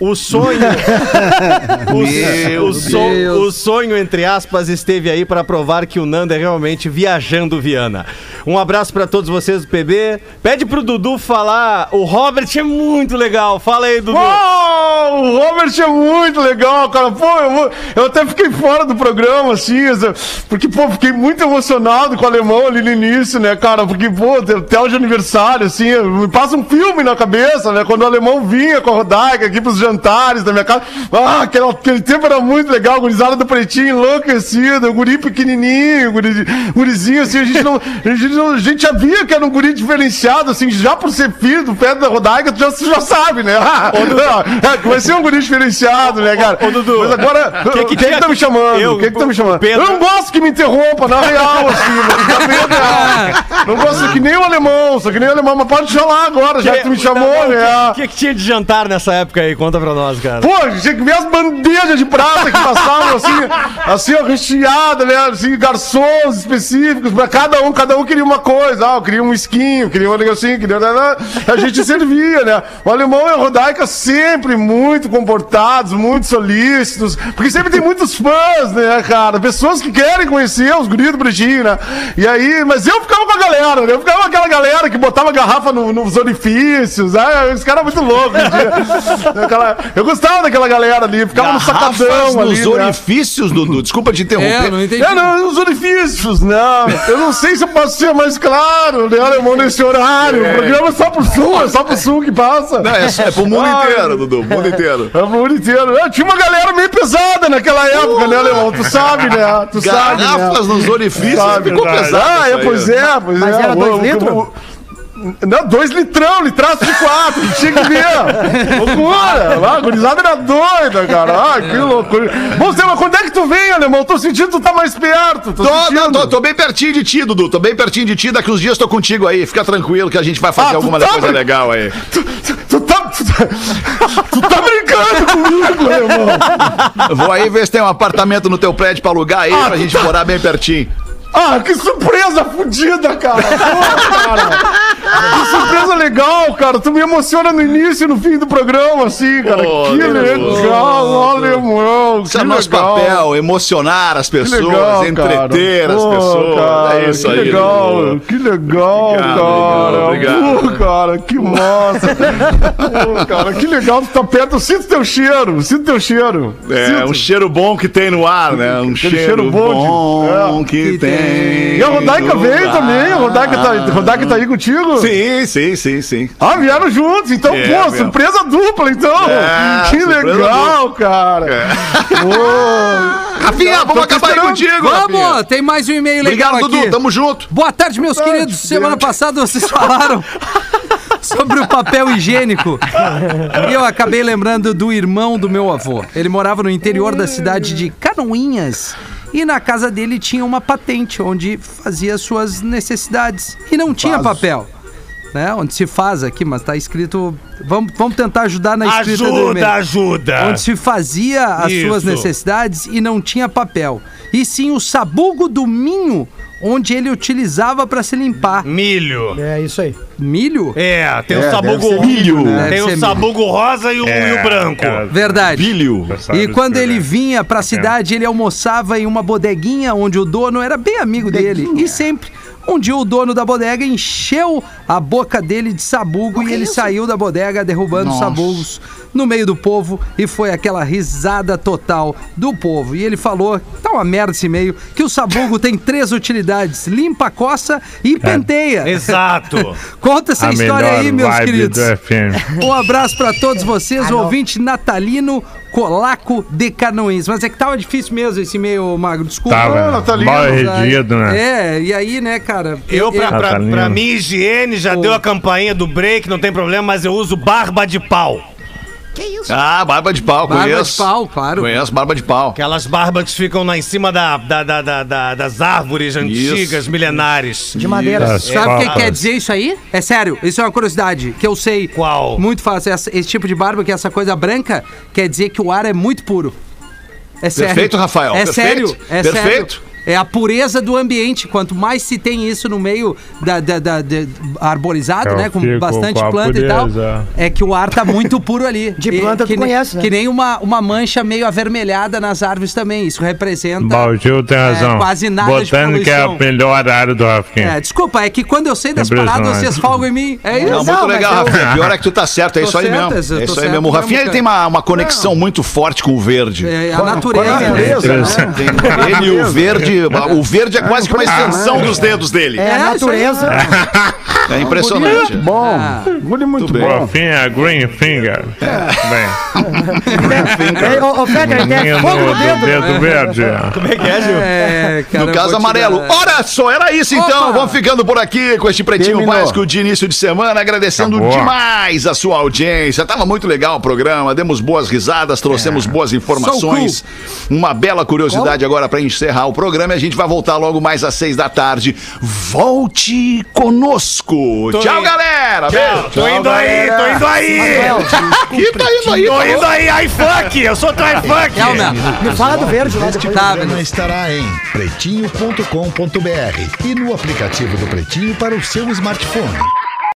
O sonho. *laughs* o, o son- o sonho, entre aspas, esteve aí para provar que o Nando é realmente viajando Viana. Um abraço para todos vocês do PB. Pede pro Dudu falar. O Robert é muito legal. Fala aí, Dudu. O Robert é muito legal, cara. Pô, eu, eu até fiquei fora do programa, assim, porque, pô, fiquei muito emocionado com o alemão ali no início, né, cara? Porque, pô, até o de aniversário, assim, me passa um filme na cabeça, né? Quando o alemão vinha com a Rodaica aqui pros jantares da minha casa. Ah, aquela- aquele tempo era muito legal, gurizada do pretinho enlouquecida, guri pequenininho, guri, gurizinho, assim, a gente não. A gente, não- a gente já via que era um guri diferenciado, assim, já por ser filho do Pedro da Rodaica, tu já, tu já sabe, né? *laughs* É, que vai ser um guri diferenciado, né, cara? Ô, Dudu, Mas agora, que quem que que, tinha- tá me chamando? Eu, quem que tá me chamando? Pedro. Eu não gosto que me interrompa, na real, *laughs* assim, mas tá real. Não gosto que nem o alemão, só que nem o alemão, mas pode falar agora, já que tu me chamou, né? O que, que tinha de jantar nessa época aí? Conta pra nós, cara. Pô, tinha que ver as bandejas de prata que passavam assim, assim, ó, recheada, né? Assim, garçons específicos pra cada um, cada um queria uma coisa. Ah, eu queria um esquinho, queria um negocinho, queria. A gente servia, né? O alemão e a Rodaica sempre muito comportados, muito solícitos, porque sempre tem muitos fãs, né, cara? Pessoas que querem conhecer os guris do Pretinho, né? E aí, mas eu ficava com a galera, né? Eu ficava com aquela galera que botava garrafa no- nos orifícios, ah, os caras muito loucos. dia. Aquela- eu gostava daquela galera ali, ficava no Garrafas sacadão ali. nos né? orifícios, Dudu. Desculpa te É, interromper. não entendi. É, não, os orifícios, não. Eu não sei se eu posso ser mais claro, né, alemão, nesse horário. O programa é só pro sul, é só pro sul que passa. Não, é, é pro mundo inteiro, Dudu. Mundo inteiro. É pro mundo inteiro. É, tinha uma galera meio pesada naquela época, né, alemão? Tu sabe, né? Tu sabe, né? Garrafas nos orifícios. Sabe, ficou verdade. pesado. Ah, é, pois é, pois Mas é. era dois litros? Não, dois litrão, litraço de quatro, tinha que ver. Loucura! A gurizada era doida, cara. Ah, que loucura. Bom, mas quando é que tu vem, alemão? Tô sentindo que tu tá mais perto. Tô, Tô, não, tô, tô bem pertinho de ti, Dudu. Tô bem pertinho de ti. Daqui uns dias tô contigo aí. Fica tranquilo que a gente vai fazer Ah, alguma tá coisa brin- legal aí. Tu, tu- tu tá, tu, tá, tu tá brincando comigo, alemão. Vou aí ver se tem um apartamento no teu prédio pra alugar aí, Ah, pra gente tá- morar bem pertinho. Ah, que surpresa fodida, cara. Cara. Que surpresa legal, cara. Tu me emociona no início e no fim do programa, assim, cara. Pô, que legal, alemão. Esse que é o nosso legal. papel, emocionar as pessoas, legal, entreter cara. as pessoas. cara, é isso que aí. legal, Dudu. que legal, Obrigado, cara. obrigado, Pô, cara, que massa. *laughs* Pô, cara, que legal tu tá perto. Eu sinto teu cheiro, sinto teu cheiro. É, Sinto. um cheiro bom que tem no ar, né? Um cheiro, cheiro bom bom, de- que, que tem. E a Rodaica veio também, a Rodaica tá, a Rodaica tá aí contigo? Sim, sim, sim, sim. Ah, vieram juntos, então, É, pô, surpresa dupla, então. É, que legal, cara. Pô, Rafinha, vamos acabar aí contigo, Rafinha. Vamos, tem mais um e-mail legal Obrigado, aqui. Dudu. Tamo junto. Boa tarde, meus tarde, queridos. Semana querido. passada vocês falaram *laughs* sobre o papel higiênico. E eu acabei lembrando do irmão do meu avô. Ele morava no interior da cidade de Canoinhas. E na casa dele tinha uma patente onde fazia suas necessidades. E não tinha papel. Né? Onde se faz aqui, mas tá escrito. Vamos, vamos tentar ajudar na escrita do e-mail. Ajuda, ajuda. Onde se fazia as Isso. suas necessidades e não tinha papel. E sim o sabugo do minho, onde ele utilizava para se limpar. Milho. É isso aí. Milho? É, tem É, o sabugo milho, né? Tem o sabugo rosa e o, e o branco. cara, Verdade. Bilho. E quando ele vinha pra cidade, ele almoçava em uma bodeguinha onde o dono era bem amigo dele. E sempre. Um dia o dono da bodega encheu a boca dele de sabugo e ele saiu da bodega derrubando sabugos no meio do povo e foi aquela risada total do povo. E ele falou, tá uma merda esse e-mail, que o sabugo tem três utilidades: limpa, coça e penteia. Exato. *laughs* Conta essa a história aí, meus queridos. Um abraço pra todos vocês, Alô. ouvinte natalino Colaco de Canoinhas. Mas é que tava difícil mesmo esse e-mail, Magro, desculpa. Tava Não, tá lindo. mal aí- redigido, né? É, e aí, né, cara? Eu, pra, Ah, pra, tá pra minha higiene, já deu a campainha do break, não tem problema, mas eu uso barba de pau. Ah, barba de pau, Barba conheço. de pau, claro. Conheço barba de pau. Aquelas barbas que ficam lá em cima da, da- da- da- da- das árvores antigas, milenares. De madeira. Das Sabe o que quer dizer isso aí? É sério, isso é uma curiosidade que eu sei. Qual? Muito fácil. Essa- esse tipo de barba, que é essa coisa branca, quer dizer que o ar é muito puro. É sério. Perfeito, Rafael, É perfeito, sério. É perfeito. sério. É a pureza do ambiente. Quanto mais se tem isso no meio da, da, da- da- arborizado, Eu né? Com bastante com planta e tal. pureza. É que o ar tá muito puro ali. De E planta que tu nem- conhece, né? Que nem uma, uma mancha meio avermelhada nas árvores também. Isso representa. Baldio tem razão. quase nada de Botânica é a melhor área do Rafinha. É, desculpa, é que quando eu sei das paradas, vocês folgam em mim. É isso. Não, muito Não, mas legal, eu- Rafinha. Pior é que tu tá certo, é Tô isso aí certo, mesmo. eu É isso aí mesmo. O mesmo, Rafinha ele tem uma, uma conexão muito forte com o verde. É a Com a natureza. né? né? Ele e o verde, o verde é quase que uma extensão dos dedos dele. É a É, natureza. É impressionante. Bom. Guri muito bem. bom. Rafinha Green Finger. Bem, É, Ô, ô, Fetter, ele tem fogo no do dedo. dedo verde. Como é que é, Gil? É, cara, No caso amarelo. dar- Olha só, era isso então. Opa! Vamos ficando por aqui com este pretinho básico de início de semana. Agradecendo Acabou. demais a sua audiência. Tava muito legal o programa. Demos boas risadas, trouxemos boas informações. Uma bela curiosidade agora para encerrar o programa. E a gente vai voltar logo mais às seis da tarde. Volte conosco. Tô Tchau, indo. galera. Beijo. Tô indo aí, tô indo aí! Que tá indo aí, Tô tá indo aí, iFunk! Eu sou iFunk! É o mesmo. Me fala do verde lá depois. Tá, programa estará em pretinho.com.br e no aplicativo do Pretinho para o seu smartphone.